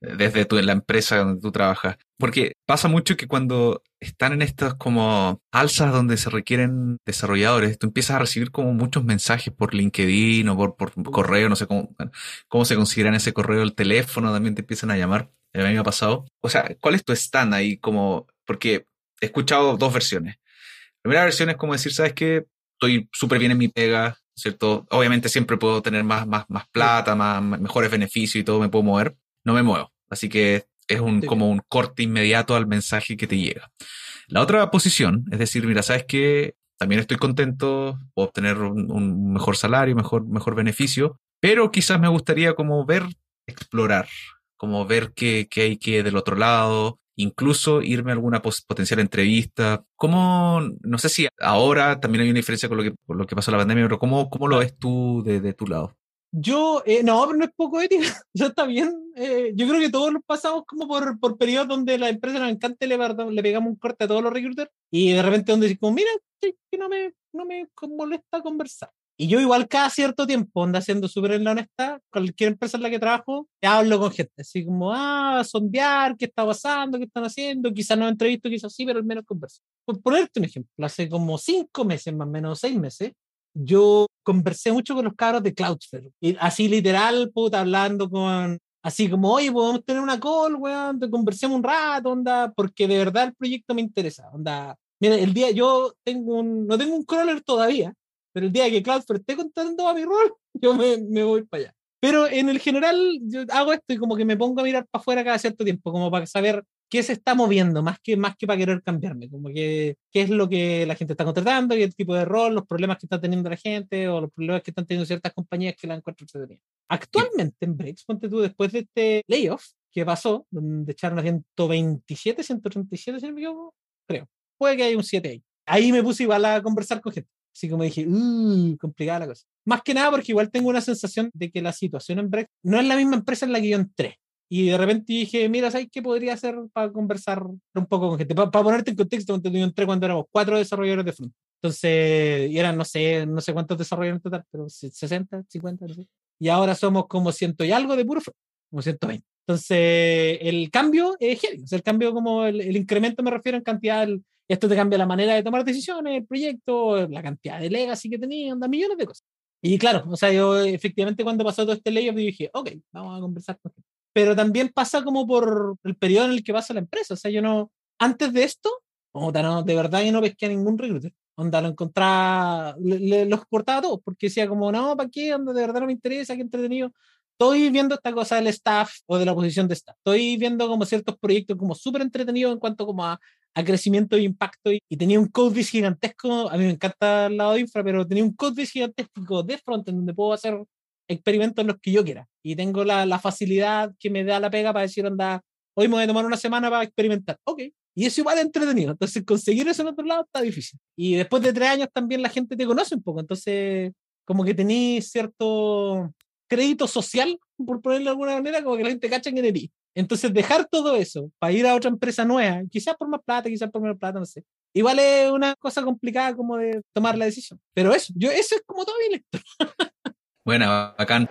desde tu, la empresa donde tú trabajas. Porque pasa mucho que cuando están en estas como alzas donde se requieren desarrolladores, tú empiezas a recibir como muchos mensajes por LinkedIn o por, por correo, no sé cómo, cómo se consideran ese correo, el teléfono, también te empiezan a llamar. El año pasado. O sea, ¿cuál es tu stand ahí? Como, porque he escuchado dos versiones primera versión es como decir, ¿sabes qué? Estoy súper bien en mi pega, ¿cierto? Obviamente siempre puedo tener más, más, más plata, más, mejores beneficios y todo, me puedo mover. No me muevo. Así que es un, como un corte inmediato al mensaje que te llega. La otra posición es decir, mira, ¿sabes qué? También estoy contento, puedo obtener un, mejor salario, mejor, mejor beneficio, pero quizás me gustaría como ver, explorar, como ver qué, qué hay que del otro lado, incluso irme a alguna potencial entrevista. ¿Cómo, no sé si ahora también hay una diferencia con lo que, con lo que pasó la pandemia, pero ¿cómo, cómo lo ves tú de, de tu lado? Yo, eh, no, pero no es poco ético, *laughs* ya está bien. Eh, yo creo que todos los pasamos como por, por periodos donde la empresa nos encanta le, le pegamos un corte a todos los recruiters y de repente donde decimos, mira, que no me, no me molesta conversar. Y yo igual cada cierto tiempo, anda siendo súper en la honesta, cualquier empresa en la que trabajo, hablo con gente, así como, ah, sondear, qué está pasando, qué están haciendo, quizás no entrevisto, quizás sí, pero al menos converso. Por ponerte un ejemplo, hace como cinco meses, más o menos seis meses, yo conversé mucho con los cabros de Cloudflare, y así literal, puta, hablando con, así como, oye, podemos tener una call, weón, te conversemos un rato, onda, porque de verdad el proyecto me interesa, onda. Mira, el día yo tengo un, no tengo un crawler todavía, pero el día que Cloudflare esté contando a mi rol, *laughs* yo me, me voy para allá. Pero en el general, yo hago esto y como que me pongo a mirar para afuera cada cierto tiempo, como para saber qué se está moviendo, más que, más que para querer cambiarme, como que qué es lo que la gente está contratando, qué tipo de rol, los problemas que está teniendo la gente o los problemas que están teniendo ciertas compañías que la encuentran entretenida. Actualmente en Breaks, ponte tú, después de este layoff que pasó, donde echaron a 127, 137, si no me equivoco, creo. Puede que haya un 7 ahí. Ahí me puse igual a conversar con gente. Así como dije, uh, complicada la cosa. Más que nada porque igual tengo una sensación de que la situación en Brex no es la misma empresa en la que yo entré. Y de repente dije, mira, ¿sabes qué podría hacer para conversar un poco con gente? Para, ponerte en contexto, yo entré cuando éramos cuatro desarrolladores de front. Entonces, y eran, no sé, no sé cuántos desarrolladores en total, pero 60, 50, no sé. Y ahora somos como ciento y algo de puro front, como 120. Entonces, el cambio es heavy. O sea, el cambio como el, el incremento me refiero en cantidad, esto te cambia la manera de tomar decisiones, el proyecto, la cantidad de legacy que tenía, anda, millones de cosas. Y claro, o sea, yo efectivamente cuando pasó todo este layoff dije, ok, vamos a conversar con gente. Pero también pasa como por el periodo en el que pasa la empresa. O sea, yo no, antes de esto, no, de verdad yo no pesqué a ningún recruiter. Onda, lo encontraba, le, los cortaba todos, porque decía como, no, ¿para qué? Onda, de verdad no me interesa, qué entretenido. Estoy viendo esta cosa del staff o de la posición de staff. Estoy viendo como ciertos proyectos como súper entretenidos en cuanto como a, a crecimiento e impacto y, tenía un codebase gigantesco, a mí me encanta el lado de infra, pero tenía un codebase gigantesco de front en donde puedo hacer experimentos los que yo quiera. Y tengo la, la facilidad que me da la pega para decir, anda, hoy me voy a tomar una semana para experimentar, ok, y eso igual es entretenido, entonces conseguir eso en otro lado está difícil. Y después de tres años también la gente te conoce un poco, entonces como que tenéis cierto crédito social, por ponerlo de alguna manera, como que la gente cacha en eres. Entonces, dejar todo eso para ir a otra empresa nueva, quizás por más plata, quizás por menos plata, no sé. Igual es una cosa complicada como de tomar la decisión. Pero eso, yo, eso es como todo mi lectura. Buena, bacán.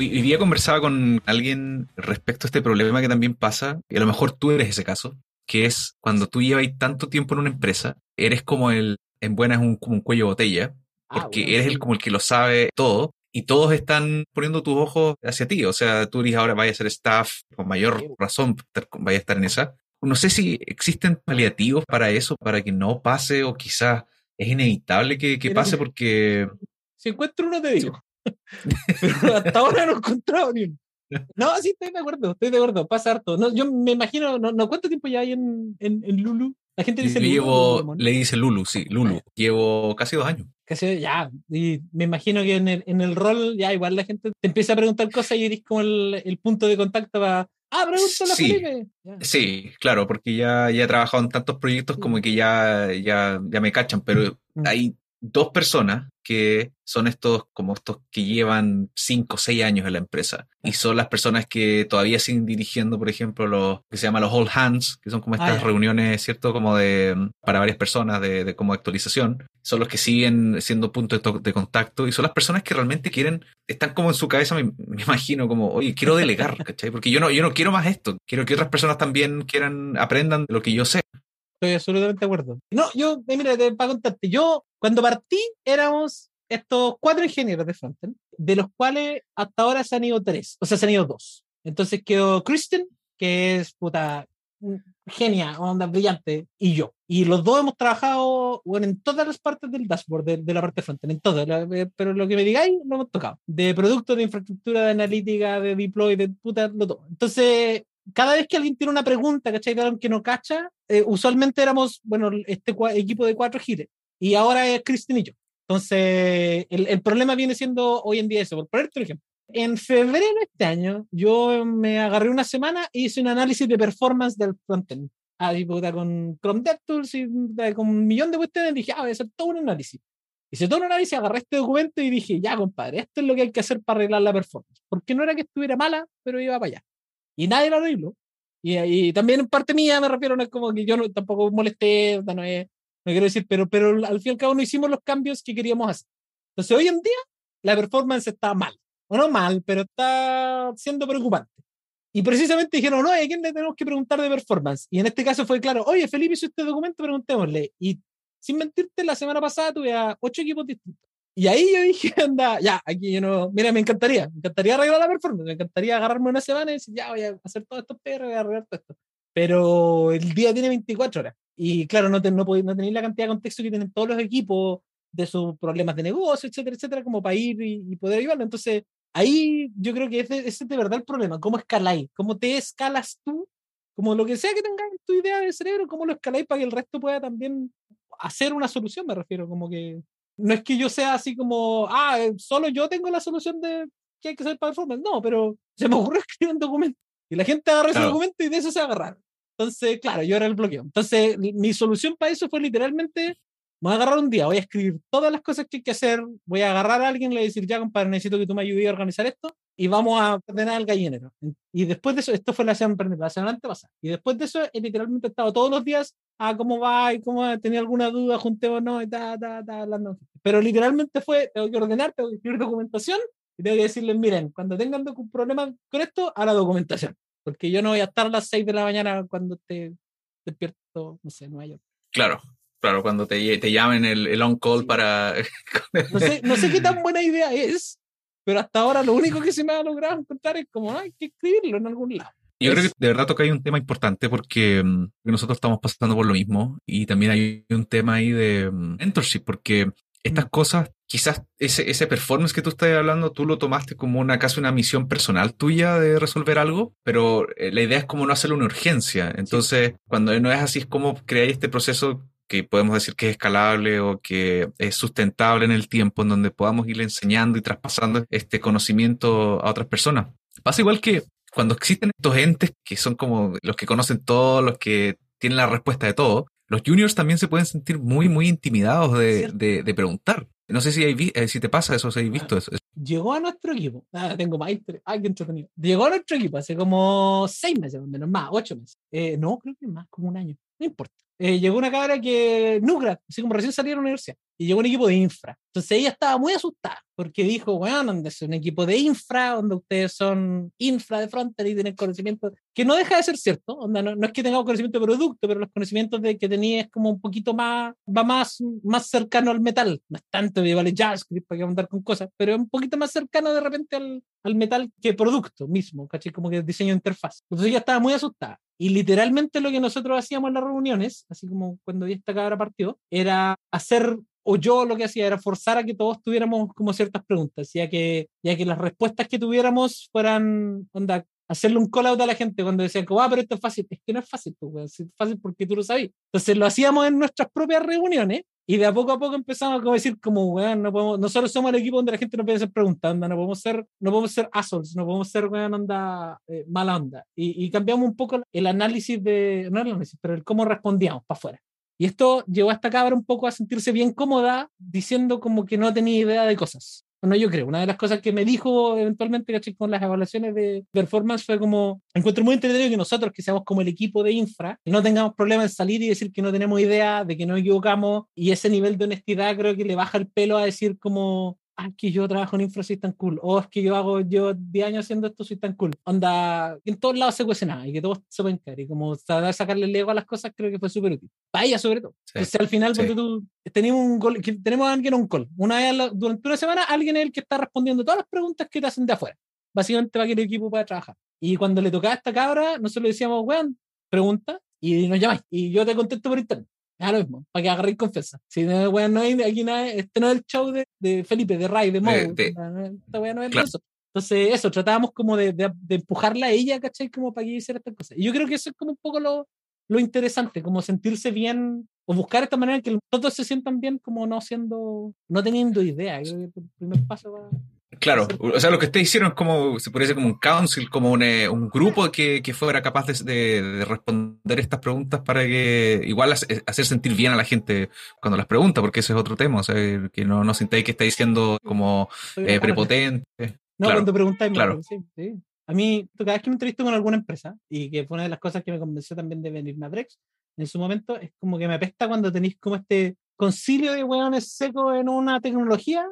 Hoy, día conversaba con alguien respecto a este problema que también pasa, y a lo mejor tú eres ese caso, que es cuando tú llevas tanto tiempo en una empresa, eres como el, en buena es un, como un cuello botella, ah, porque eres el como el que lo sabe todo, y todos están poniendo tus ojos hacia ti. O sea, tú dices ahora vaya a ser staff, con mayor razón vaya a estar en esa. No sé si existen paliativos para eso, para que no pase, o quizás es inevitable que, pase porque... Si encuentro uno, te digo. *laughs* Pero hasta ahora no he encontrado ni No, sí, estoy de acuerdo, estoy de acuerdo, pasa harto. No, yo me imagino, no, no ¿cuánto tiempo ya hay en, en, Lulu? La gente dice Lulu. Llevo, le dice Lulu, sí, Lulu. Llevo casi dos años. Casi, ya, y me imagino que en el, en el rol ya igual la gente te empieza a preguntar cosas y eres como el, el punto de contacto para Ah, pregúntale sí, Felipe. Sí, claro, porque ya, ya he trabajado en tantos proyectos como que ya, ya, ya me cachan, pero mm. hay dos personas que son estos, como estos que llevan cinco o seis años en la empresa. Y son las personas que todavía siguen dirigiendo, por ejemplo, los que se llaman los All Hands, que son como ah, estas reuniones, ¿cierto? Como de, para varias personas de, de como actualización. Son los que siguen siendo puntos de, de, contacto y son las personas que realmente quieren, están como en su cabeza, me, me, imagino, como, oye, quiero delegar, *laughs* ¿cachai? Porque yo no, yo no quiero más esto. Quiero que otras personas también quieran, aprendan lo que yo sé. Estoy absolutamente de acuerdo. No, yo, eh, mira, para contarte, yo cuando partí éramos estos cuatro ingenieros de frontend, de los cuales hasta ahora se han ido tres, o sea, se han ido dos. Entonces quedó Kristen, que es puta genia, onda brillante, y yo. Y los dos hemos trabajado bueno, en todas las partes del dashboard, de, la parte frontend, en todo. Eh, pero lo que me digáis, lo hemos tocado. De productos, de infraestructura, de analítica, de deploy, de puta, lo todo. Entonces, cada vez que alguien tiene una pregunta, ¿cachai? De que no cacha, eh, usualmente éramos, bueno, este equipo de cuatro giles, y ahora es Cristian y yo. Entonces, el, el, problema viene siendo hoy en día eso. Por ponerte un ejemplo, en febrero de este año, yo me agarré una semana y hice un análisis de performance del frontend. Ah, con Chrome DevTools y con un millón de cuestiones, dije, ah, voy a hacer todo un análisis. Hice todo un análisis, agarré este documento y dije, ya, compadre, esto es lo que hay que hacer para arreglar la performance. Porque no era que estuviera mala, pero iba para allá y nadie lo arregló. Y, y, también en parte mía me refiero, no es como que yo no, tampoco molesté, no, no quiero decir, pero, pero al fin y al cabo no hicimos los cambios que queríamos hacer. Entonces hoy en día la performance está mal, o no mal, pero está siendo preocupante. Y precisamente dijeron, no, ¿a quién le tenemos que preguntar de performance? Y en este caso fue claro, oye, Felipe hizo este documento, preguntémosle. Y sin mentirte, la semana pasada tuve a ocho equipos distintos. Y ahí yo dije, *laughs* anda, ya, aquí yo no, mira, me encantaría, me encantaría arreglar la performance, me encantaría agarrarme una semana y decir, ya, voy a hacer todos estos perros, voy a arreglar todo esto. Pero el día tiene 24 horas. Y claro, no, te, no, no tenéis la cantidad de contexto que tienen todos los equipos de sus problemas de negocio, etcétera, etcétera, como para ir y, poder ayudarlo. Entonces, ahí yo creo que ese, ese es de verdad el problema. ¿Cómo escaláis? ¿Cómo te escalas tú? Como lo que sea que tengas en tu idea de cerebro, ¿cómo lo escaláis para que el resto pueda también hacer una solución? Me refiero, como que no es que yo sea así como, ah, eh, solo yo tengo la solución de qué hay que hacer para performance. No, pero se me ocurrió *laughs* escribir un documento. Y la gente agarra ese documento y de eso se agarrar. Entonces, claro, yo era el bloqueo. Entonces, mi solución para eso fue literalmente, voy a agarrar un día, voy a escribir todas las cosas que hay que hacer, voy a agarrar a alguien, le voy a decir, ya, compadre, necesito que tú me ayudes a organizar esto y vamos a ordenar al gallinero. Y después de eso, esto fue la semana, la semana antepasada. Y después de eso, he literalmente estado todos los días ah, ¿cómo va? ¿Y cómo tenía alguna duda? Juntemos, no, y ta, ta, ta, hablando. Pero literalmente fue, tengo que ordenar, tengo que escribir documentación y tengo que decirles, miren, cuando tengan problemas con esto, a la documentación. Porque yo no voy a estar a las 6 de la mañana cuando te despierto, no sé, en Nueva York. Claro, claro, cuando te, te llamen el, el on-call para... *laughs* no, sé, no sé qué tan buena idea es, pero hasta ahora lo único que se me ha logrado encontrar es como, hay que escribirlo en algún lado. Yo creo que de verdad toca ahí un tema importante porque mm, nosotros estamos pasando por lo mismo y también hay un tema ahí de mm, mentorship porque estas mm. cosas, quizás ese, ese performance que tú estás hablando, tú lo tomaste como una casi una misión personal tuya de resolver algo, pero eh, la idea es como no hacerlo una urgencia. Entonces, cuando no es así, es como crear este proceso que podemos decir que es escalable o que es sustentable en el tiempo, en donde podamos ir enseñando y traspasando este conocimiento a otras personas. Pasa igual que cuando existen estos entes que son como los que conocen todo, los que tienen la respuesta de todo, los juniors también se pueden sentir muy, muy intimidados de, de, preguntar. No sé si, hay, eh, si te pasa eso, si has visto eso. Llegó a nuestro equipo. Ah, tengo más Ay, qué entretenido. Llegó a nuestro equipo hace como seis meses, menos más, ocho meses. Eh, no, creo que más, como un año. No importa. Eh, llegó una cabra que, Nugra, así como recién salió de la universidad, y llegó un equipo de infra. Entonces ella estaba muy asustada porque dijo, bueno, donde es un equipo de infra, donde ustedes son infra de frontera y tienen conocimiento, que no deja de ser cierto, onda, no, es que tengamos conocimiento de producto, pero los conocimientos de que tenía es como un poquito más, va más, más cercano al metal. No es tanto de vale JavaScript para que andar con cosas, pero es un poquito más cercano de repente al, al metal que producto mismo, ¿caché? Como que diseño de interfaz. Entonces ella estaba muy asustada. Y literalmente lo que nosotros hacíamos en las reuniones, así como cuando esta cabra partió, era hacer, o yo lo que hacía era forzar a que todos tuviéramos como ciertas preguntas, ya que, ya que las respuestas que tuviéramos fueran, onda, hacerle un call out a la gente cuando decían, como, ah, pero esto es fácil. Es que no es fácil, pues, es fácil porque tú lo sabes. Entonces lo hacíamos en nuestras propias reuniones y de a poco a poco empezamos a decir como, weón, no podemos, nosotros somos el equipo donde la gente no puede ser preguntando, no podemos ser, no podemos ser assholes, no podemos ser, weón, onda, eh, mala onda. Y, y, cambiamos un poco el análisis de, no el análisis, pero el cómo respondíamos para afuera. Y esto llevó a esta cabra un poco a sentirse bien cómoda diciendo como que no tenía idea de cosas. Bueno, yo creo, una de las cosas que me dijo eventualmente con las evaluaciones de performance fue como, encuentro muy entretenido que nosotros, que seamos como el equipo de infra, no tengamos problemas en salir y decir que no tenemos idea, de que no equivocamos, y ese nivel de honestidad creo que le baja el pelo a decir como, ah, que yo trabajo en infra, soy tan cool, o es que yo hago, yo 10 años haciendo esto, soy tan cool. Onda, en todos lados se cuece nada y que todos se pueden caer, y como saber sacarle el ego a las cosas, creo que fue súper útil. Para ella, sobre todo. Entonces, al final, sí. tú, tenemos, un gol, tenemos a alguien un call. Una vez durante una semana, alguien es el que está respondiendo todas las preguntas que te hacen de afuera. Básicamente, para que el equipo pueda trabajar. Y cuando le tocaba a esta cabra, nosotros le decíamos, weón, pregunta, y nos llamáis, y yo te contesto por internet. Es lo mismo, para que agarréis confianza. Si no, bueno, no hay aquí nada, este no es el show de, de Felipe, de Ray, de Mo. esta weá no es eso. Entonces, eso, tratábamos como de, de, de, empujarla a ella, ¿cachai? Como para que hiciera estas cosas. Y yo creo que eso es como un poco lo, lo interesante, como sentirse bien o buscar esta manera que todos se sientan bien como no siendo, no teniendo idea. Creo que el primer paso va, Claro, o sea, lo que ustedes hicieron es como, se parece como un council, como un, eh, un grupo que, que, fuera capaz de, de, responder estas preguntas para que igual hacer sentir bien a la gente cuando las pregunta, porque ese es otro tema, o sea, que no, no sintáis que está diciendo como eh, prepotente. No, claro, cuando preguntáis, claro. Sí, sí. A mí, cada vez que me entrevisto con alguna empresa, y que fue una de las cosas que me convenció también de venirme a Drex, en su momento, es como que me apesta cuando tenéis como este concilio de hueones secos en una tecnología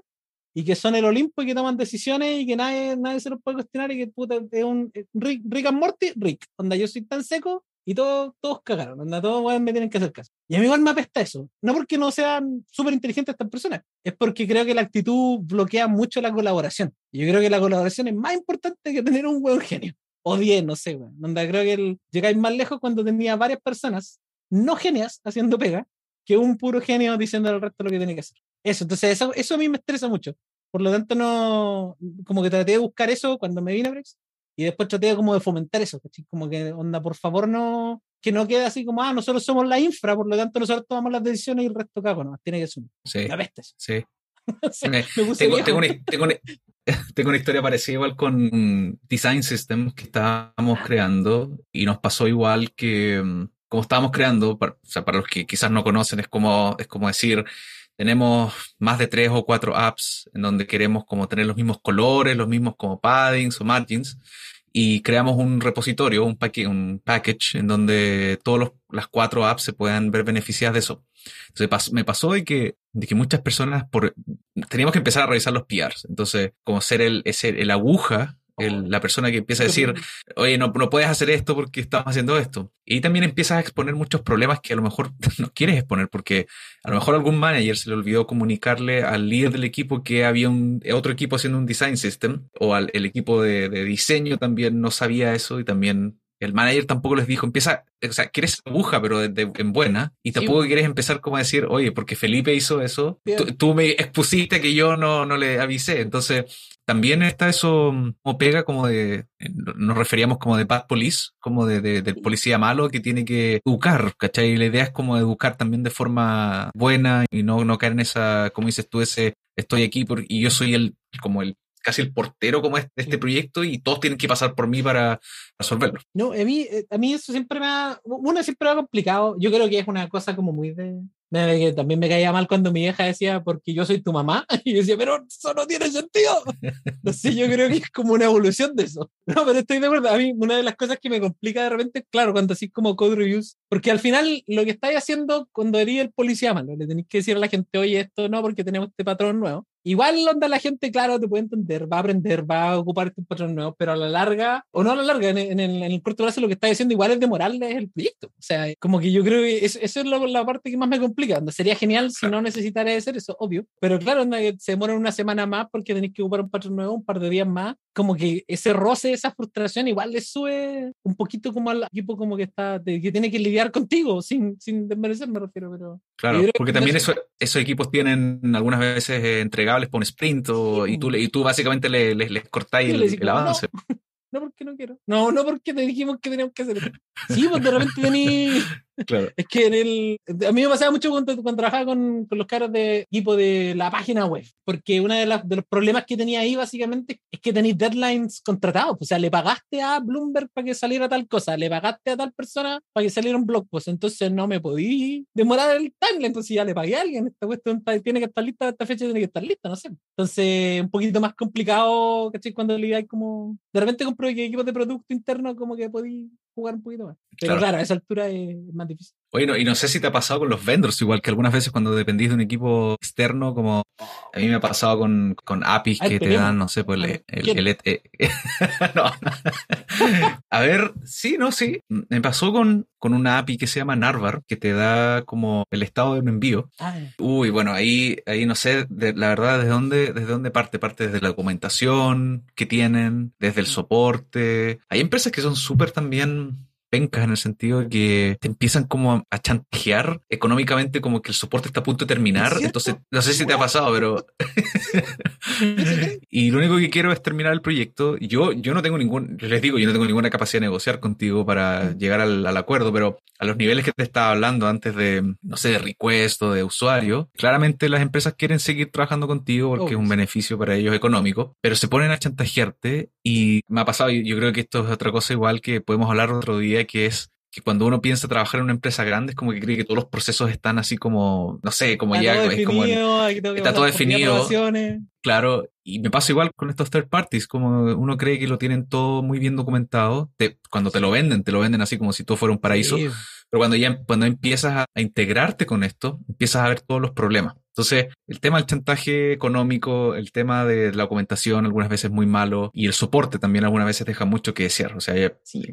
y que son el Olimpo y que toman decisiones y que nadie, nadie se los puede cuestionar y que puta, es un Rick, Rick and Morty, Rick, onda yo soy tan seco y todos, todos cagaron, onda todos me tienen que hacer caso. Y a mí igual me apesta eso, no porque no sean súper inteligentes estas personas, es porque creo que la actitud bloquea mucho la colaboración. Y yo creo que la colaboración es más importante que tener un buen genio. O bien, no sé, weón. Onda creo que llegáis más lejos cuando tenía varias personas no genias haciendo pega que un puro genio diciendo al resto lo que tiene que hacer. Eso, entonces eso, eso a mí me estresa mucho. Por lo tanto, no, como que traté de buscar eso cuando me vine a Brex y después traté como de fomentar eso, Como que, onda, por favor, no, que no quede así como, ah, nosotros somos la infra, por lo tanto nosotros tomamos las decisiones y el resto cago, no, tiene que ser. Sí. La bestia. *laughs* Sí. me, tengo, tengo, una, tengo, una, *laughs* tengo, una, historia parecida igual con Design Systems que estábamos creando y nos pasó igual que mm, como estábamos creando, para, o sea, para los que quizás no conocen, es como, es como decir, tenemos más de tres o cuatro apps en donde queremos como tener los mismos colores, los mismos como paddings o margins, y creamos un repositorio, un, un package en donde todas las cuatro apps se puedan ver beneficiadas de eso. Entonces me pasó de que, de que muchas personas por, teníamos que empezar a revisar los PRs. Entonces, como ser el, ese, el aguja la persona que empieza a decir, oye, no, no puedes hacer esto porque estamos haciendo esto. Y también empiezas a exponer muchos problemas que a lo mejor *laughs* no quieres exponer porque a lo mejor algún manager se le olvidó comunicarle al líder del equipo que había un, otro equipo haciendo un design system o al el equipo de, de diseño también no sabía eso y también el manager tampoco les dijo, empieza, o sea, quieres aguja, pero en buena, y tampoco quieres empezar como a decir, oye, porque Felipe hizo eso, tú, me expusiste que yo no, no le avisé. Entonces, también está eso, como pega como de, nos referíamos como de bad police, como de, del policía malo que tiene que educar, ¿cachai? Y la idea es como educar también de forma buena y no, no caer en esa, como dices tú, ese, estoy aquí por, y yo soy el, como el casi el portero como de este proyecto y todos tienen que pasar por mí para resolverlo. No, a mí, a mí eso siempre me ha, uno siempre me ha complicado, yo creo que es una cosa como muy de, me, también me caía mal cuando mi hija decía, porque yo soy tu mamá, *laughs* y yo decía, pero eso no tiene sentido. *laughs* Sé, yo creo que es como una evolución de eso. *laughs* No, pero estoy de acuerdo. A mí, una de las cosas que me complica de repente, claro, cuando así como code reviews, porque al final lo que estáis haciendo cuando eres el policía malo, le tenéis que decir a la gente, oye, esto no, porque tenemos este patrón nuevo. Igual onda la gente, claro, te puede entender, va a aprender, va a ocupar este patrón nuevo, pero a la larga, o no a la larga, en, el, en el, corto plazo lo que está diciendo igual es demorarle el proyecto. O sea, como que yo creo que eso, es la parte que más me complica. Sería genial si no necesitara ser eso, obvio. Pero claro, se demora una semana más porque tenéis que ocupar un patrón nuevo, un par de días más. Como que ese roce, esa frustración, igual le sube un poquito como al equipo como que está, que tiene que lidiar contigo, sin, sin desmerecer, me refiero. Pero claro, porque también eso, esos equipos tienen algunas veces eh, entregables por un sprint y, tú, y tú básicamente les, les, les cortáis el, avance. *laughs* No, porque no quiero. No, no porque te dijimos que teníamos que hacer Sí, pues de repente tenías *laughs* Claro. Es que en el, a mí me pasaba mucho cuando, cuando trabajaba con, con, los caras de equipo de la página web, porque uno de, de, los problemas que tenía ahí básicamente es que tenéis deadlines contratados. O sea, le pagaste a Bloomberg para que saliera tal cosa, le pagaste a tal persona para que saliera un blog post, entonces no me podí demorar el timeline, entonces ya le pagué a alguien, esta cuestión tiene que estar lista, esta fecha tiene que estar lista, no sé. Entonces, un poquito más complicado, ¿cachai? Cuando le hay como, de repente compro equipos de producto interno como que podí jugar un poquito más. Pero claro, a esa altura es más difícil. Oye, y no sé si te ha pasado con los vendors, igual que algunas veces cuando dependís de un equipo externo, como a mí me ha pasado con, con APIs que te dan, no sé, pues el, el, eh, *laughs* no. a ver, sí, no, sí. Me pasó con, con una API que se llama Narvar, que te da como el estado de un envío. Ah, Uy, bueno, ahí, ahí no sé, la verdad, desde dónde, desde dónde parte. Parte desde la documentación que tienen, desde el soporte. Hay empresas que son súper también pencas en el sentido de que te empiezan como a chantajear económicamente como que el soporte está a punto de terminar. Entonces, no sé si te ha pasado, pero... *laughs* y lo único que quiero es terminar el proyecto. Yo, yo no tengo ningún, les digo, yo no tengo ninguna capacidad de negociar contigo para mm. llegar al, acuerdo, pero a los niveles que te estaba hablando antes de, no sé, de request o de usuario, claramente las empresas quieren seguir trabajando contigo porque es un beneficio para ellos económico, pero se ponen a chantajearte y me ha pasado, y yo creo que esto es otra cosa igual que podemos hablar otro día que es que cuando uno piensa trabajar en una empresa grande es como que cree que todos los procesos están así como, no sé, como ya es como está todo definido. Claro, y me pasa igual con estos third parties, como uno cree que lo tienen todo muy bien documentado, cuando te lo venden, te lo venden así como si todo fuera un paraíso, pero cuando ya cuando empiezas a integrarte con esto, empiezas a ver todos los problemas. Entonces, el tema del chantaje económico, el tema de la documentación algunas veces muy malo y el soporte también algunas veces deja mucho que desear. O sea,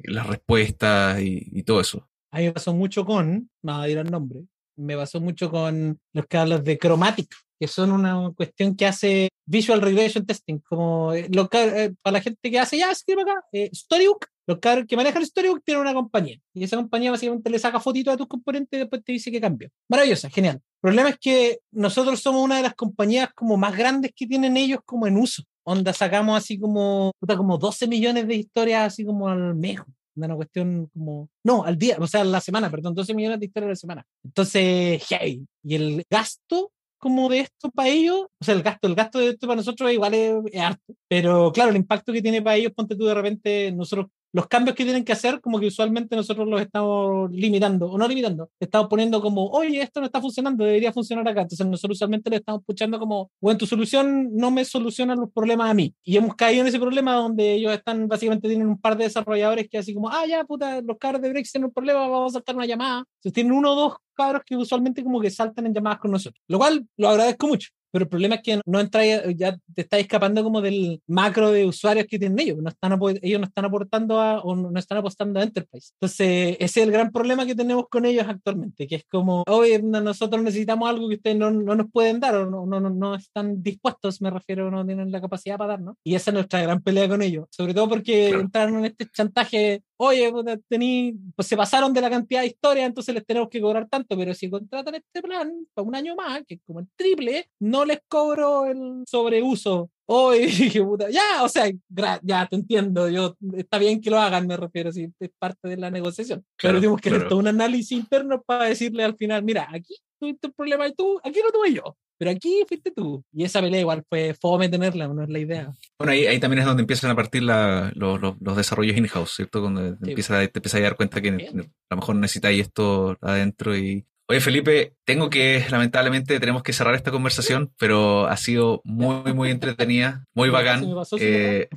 las respuestas y, todo eso. A mí me pasó mucho con, no a el nombre, me pasó mucho con los que hablan de Chromatic, que son una cuestión que hace Visual Regression Testing, como eh, lo, eh, para la gente que hace, ya escribe acá, eh, Storybook, los que manejan el Storybook tienen una compañía, y esa compañía básicamente le saca fotitos a tus componentes y después te dice que cambió. Maravillosa, genial. El problema es que nosotros somos una de las compañías como más grandes que tienen ellos como en uso. Onda, sacamos así como, como 12 millones de historias así como al mes una cuestión como, no, al día, o sea, la semana, perdón, 12 millones de historias a la semana. Entonces, hey, y el gasto como de esto para ellos, o sea, el gasto, el gasto de esto para nosotros igual es, es harto, pero claro, el impacto que tiene para ellos, ponte tú de repente, nosotros los cambios que tienen que hacer, como que usualmente nosotros los estamos limitando, o no limitando, estamos poniendo como, oye, esto no está funcionando, debería funcionar acá. Entonces nosotros usualmente le estamos escuchando como, bueno, tu solución no me soluciona los problemas a mí. Y hemos caído en ese problema donde ellos están, básicamente tienen un par de desarrolladores que así como, ah, ya, puta, los cabros de Brexit tienen un problema, vamos a saltar una llamada. Entonces tienen uno o dos cabros que usualmente como que saltan en llamadas con nosotros, lo cual lo agradezco mucho pero el problema es que no entra, ya te está escapando como del macro de usuarios que tienen ellos, no están, ellos no están aportando a, o no están apostando a Enterprise. Entonces, ese es el gran problema que tenemos con ellos actualmente, que es como, oye, nosotros necesitamos algo que ustedes no, no nos pueden dar o no, no, no, están dispuestos, me refiero, no tienen la capacidad para darnos. Y esa es nuestra gran pelea con ellos, sobre todo porque entraron en este chantaje oye, tení, pues se pasaron de la cantidad de historias, entonces les tenemos que cobrar tanto, pero si contratan este plan para un año más, que es como el triple, no les cobro el sobreuso. Oye, *laughs* puta, ya, o sea, ya te entiendo, yo, está bien que lo hagan, me refiero, si es parte de la negociación. pero tenemos que hacer todo un análisis interno para decirle al final, mira, aquí tuviste un problema y tú, aquí lo tuve yo pero aquí fuiste tú. Y esa pelea igual fue fome tenerla, no es la idea. Bueno, ahí, ahí también es donde empiezan a partir la, los, los, desarrollos in-house, ¿cierto? Cuando te, empieza, te empiezas a dar cuenta que a lo mejor necesitáis esto adentro y... Oye, Felipe, tengo que, lamentablemente, tenemos que cerrar esta conversación, pero ha sido muy, muy entretenida, muy *laughs* bacán. Eh,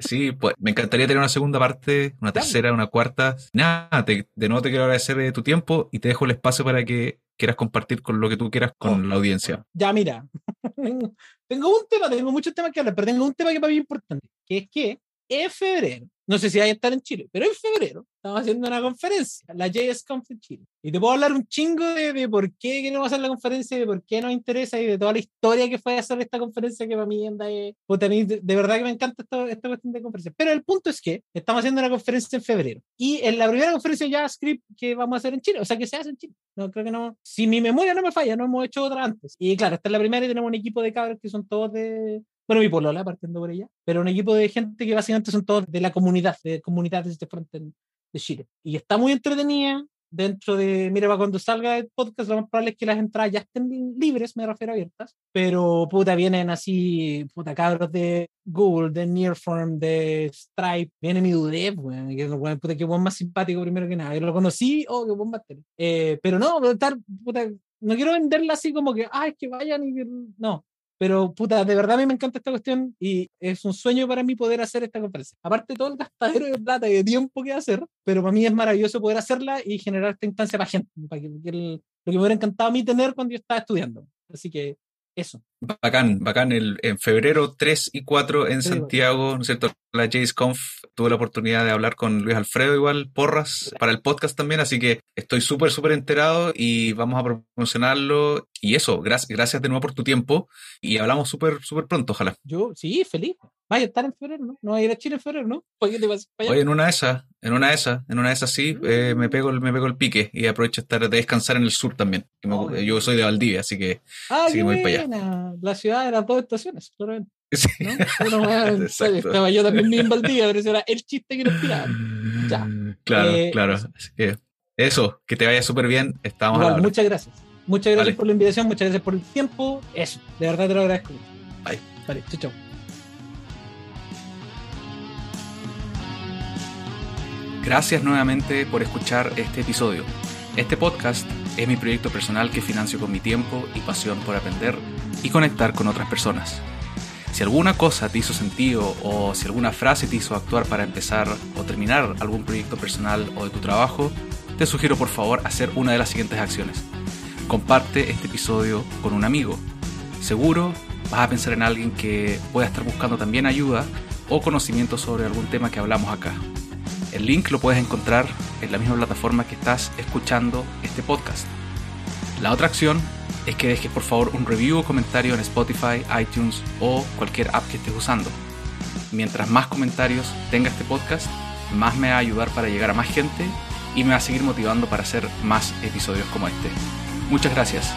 sí, pues me encantaría tener una segunda parte, una tercera, una cuarta. Nada, de nuevo te quiero agradecer tu tiempo y te dejo el espacio para que quieras compartir con lo que tú quieras con oh, la audiencia. Ya, mira, *laughs* tengo un tema, tengo muchos temas que hablar, pero tengo un tema que para mí es importante, que es que en febrero, no sé si vaya a estar en Chile, pero en febrero estamos haciendo una conferencia, la JSConf en Chile. Y te puedo hablar un chingo de, por qué queremos hacer la conferencia, de por qué nos interesa y de toda la historia que fue hacer esta conferencia que para mí anda de, de, verdad que me encanta esta, esta, cuestión de conferencia. Pero el punto es que estamos haciendo una conferencia en febrero. Y en la primera conferencia de JavaScript que vamos a hacer en Chile, o sea, que se hace en Chile. No, creo que no. Si mi memoria no me falla, no hemos hecho otra antes. Y claro, esta es la primera y tenemos un equipo de cabros que son todos de, bueno, mi polola, partiendo por ella, pero un equipo de gente que básicamente son todos de la comunidad, de comunidades de frontend de Chile. Y está muy entretenida. Dentro de, mira, para cuando salga el podcast, lo más probable es que las entradas ya estén libres, me refiero abiertas, pero puta, vienen así, puta, cabros de Google, de Nearform, de Stripe, viene mi Dudev, weón, que es puta, que buen más simpático primero que nada. Yo lo conocí, oh, qué buen batería. Eh, pero no, estar, puta, no quiero venderla así como que, ay, que vayan y no, pero puta, de verdad a mí me encanta esta cuestión y es un sueño para mí poder hacer esta conferencia. Aparte todo el gastadero de plata y de tiempo que hacer, pero para mí es maravilloso poder hacerla y generar esta instancia para gente, para que, lo que me hubiera encantado a mí tener cuando yo estaba estudiando. Así que eso. Bacán, bacán. El, en febrero 3 y 4 en Santiago, ¿no es cierto? La JSConf tuve la oportunidad de hablar con Luis Alfredo igual, Porras, para el podcast también, así que estoy súper, súper enterado y vamos a promocionarlo. Y eso, gracias, gracias de nuevo por tu tiempo y hablamos súper, súper pronto, ojalá. Yo, sí, feliz. Vaya a estar en febrero, ¿no? No va a ir a Chile en febrero, ¿no? Oye, en una de esas, en una de esas, en una de esas sí, eh, me, pego, me pego el pique y aprovecho de, estar, de descansar en el sur también. yo soy de Valdivia, así que, ah, así que voy para allá. La ciudad de las dos estaciones, claramente. *laughs* Sí. ¿no? *laughs* estaba yo también en Valdivia, pero ese era el chiste que nos tiraban. Ya. Claro, eh, claro. eso, que te vaya súper bien. Estamos igual, Muchas gracias. Muchas gracias por la invitación, muchas gracias por el tiempo. Eso, de verdad te lo agradezco. Bye. Vale, chao, chao. Gracias nuevamente por escuchar este episodio. Este podcast es mi proyecto personal que financio con mi tiempo y pasión por aprender y conectar con otras personas. Si alguna cosa te hizo sentido o si alguna frase te hizo actuar para empezar o terminar algún proyecto personal o de tu trabajo, te sugiero por favor hacer una de las siguientes acciones. Comparte este episodio con un amigo. Seguro vas a pensar en alguien que pueda estar buscando también ayuda o conocimiento sobre algún tema que hablamos acá. El link lo puedes encontrar en la misma plataforma que estás escuchando este podcast. La otra acción es que dejes por favor un review o comentario en Spotify, iTunes o cualquier app que estés usando. Mientras más comentarios tenga este podcast, más me va a ayudar para llegar a más gente y me va a seguir motivando para hacer más episodios como este. Muchas gracias.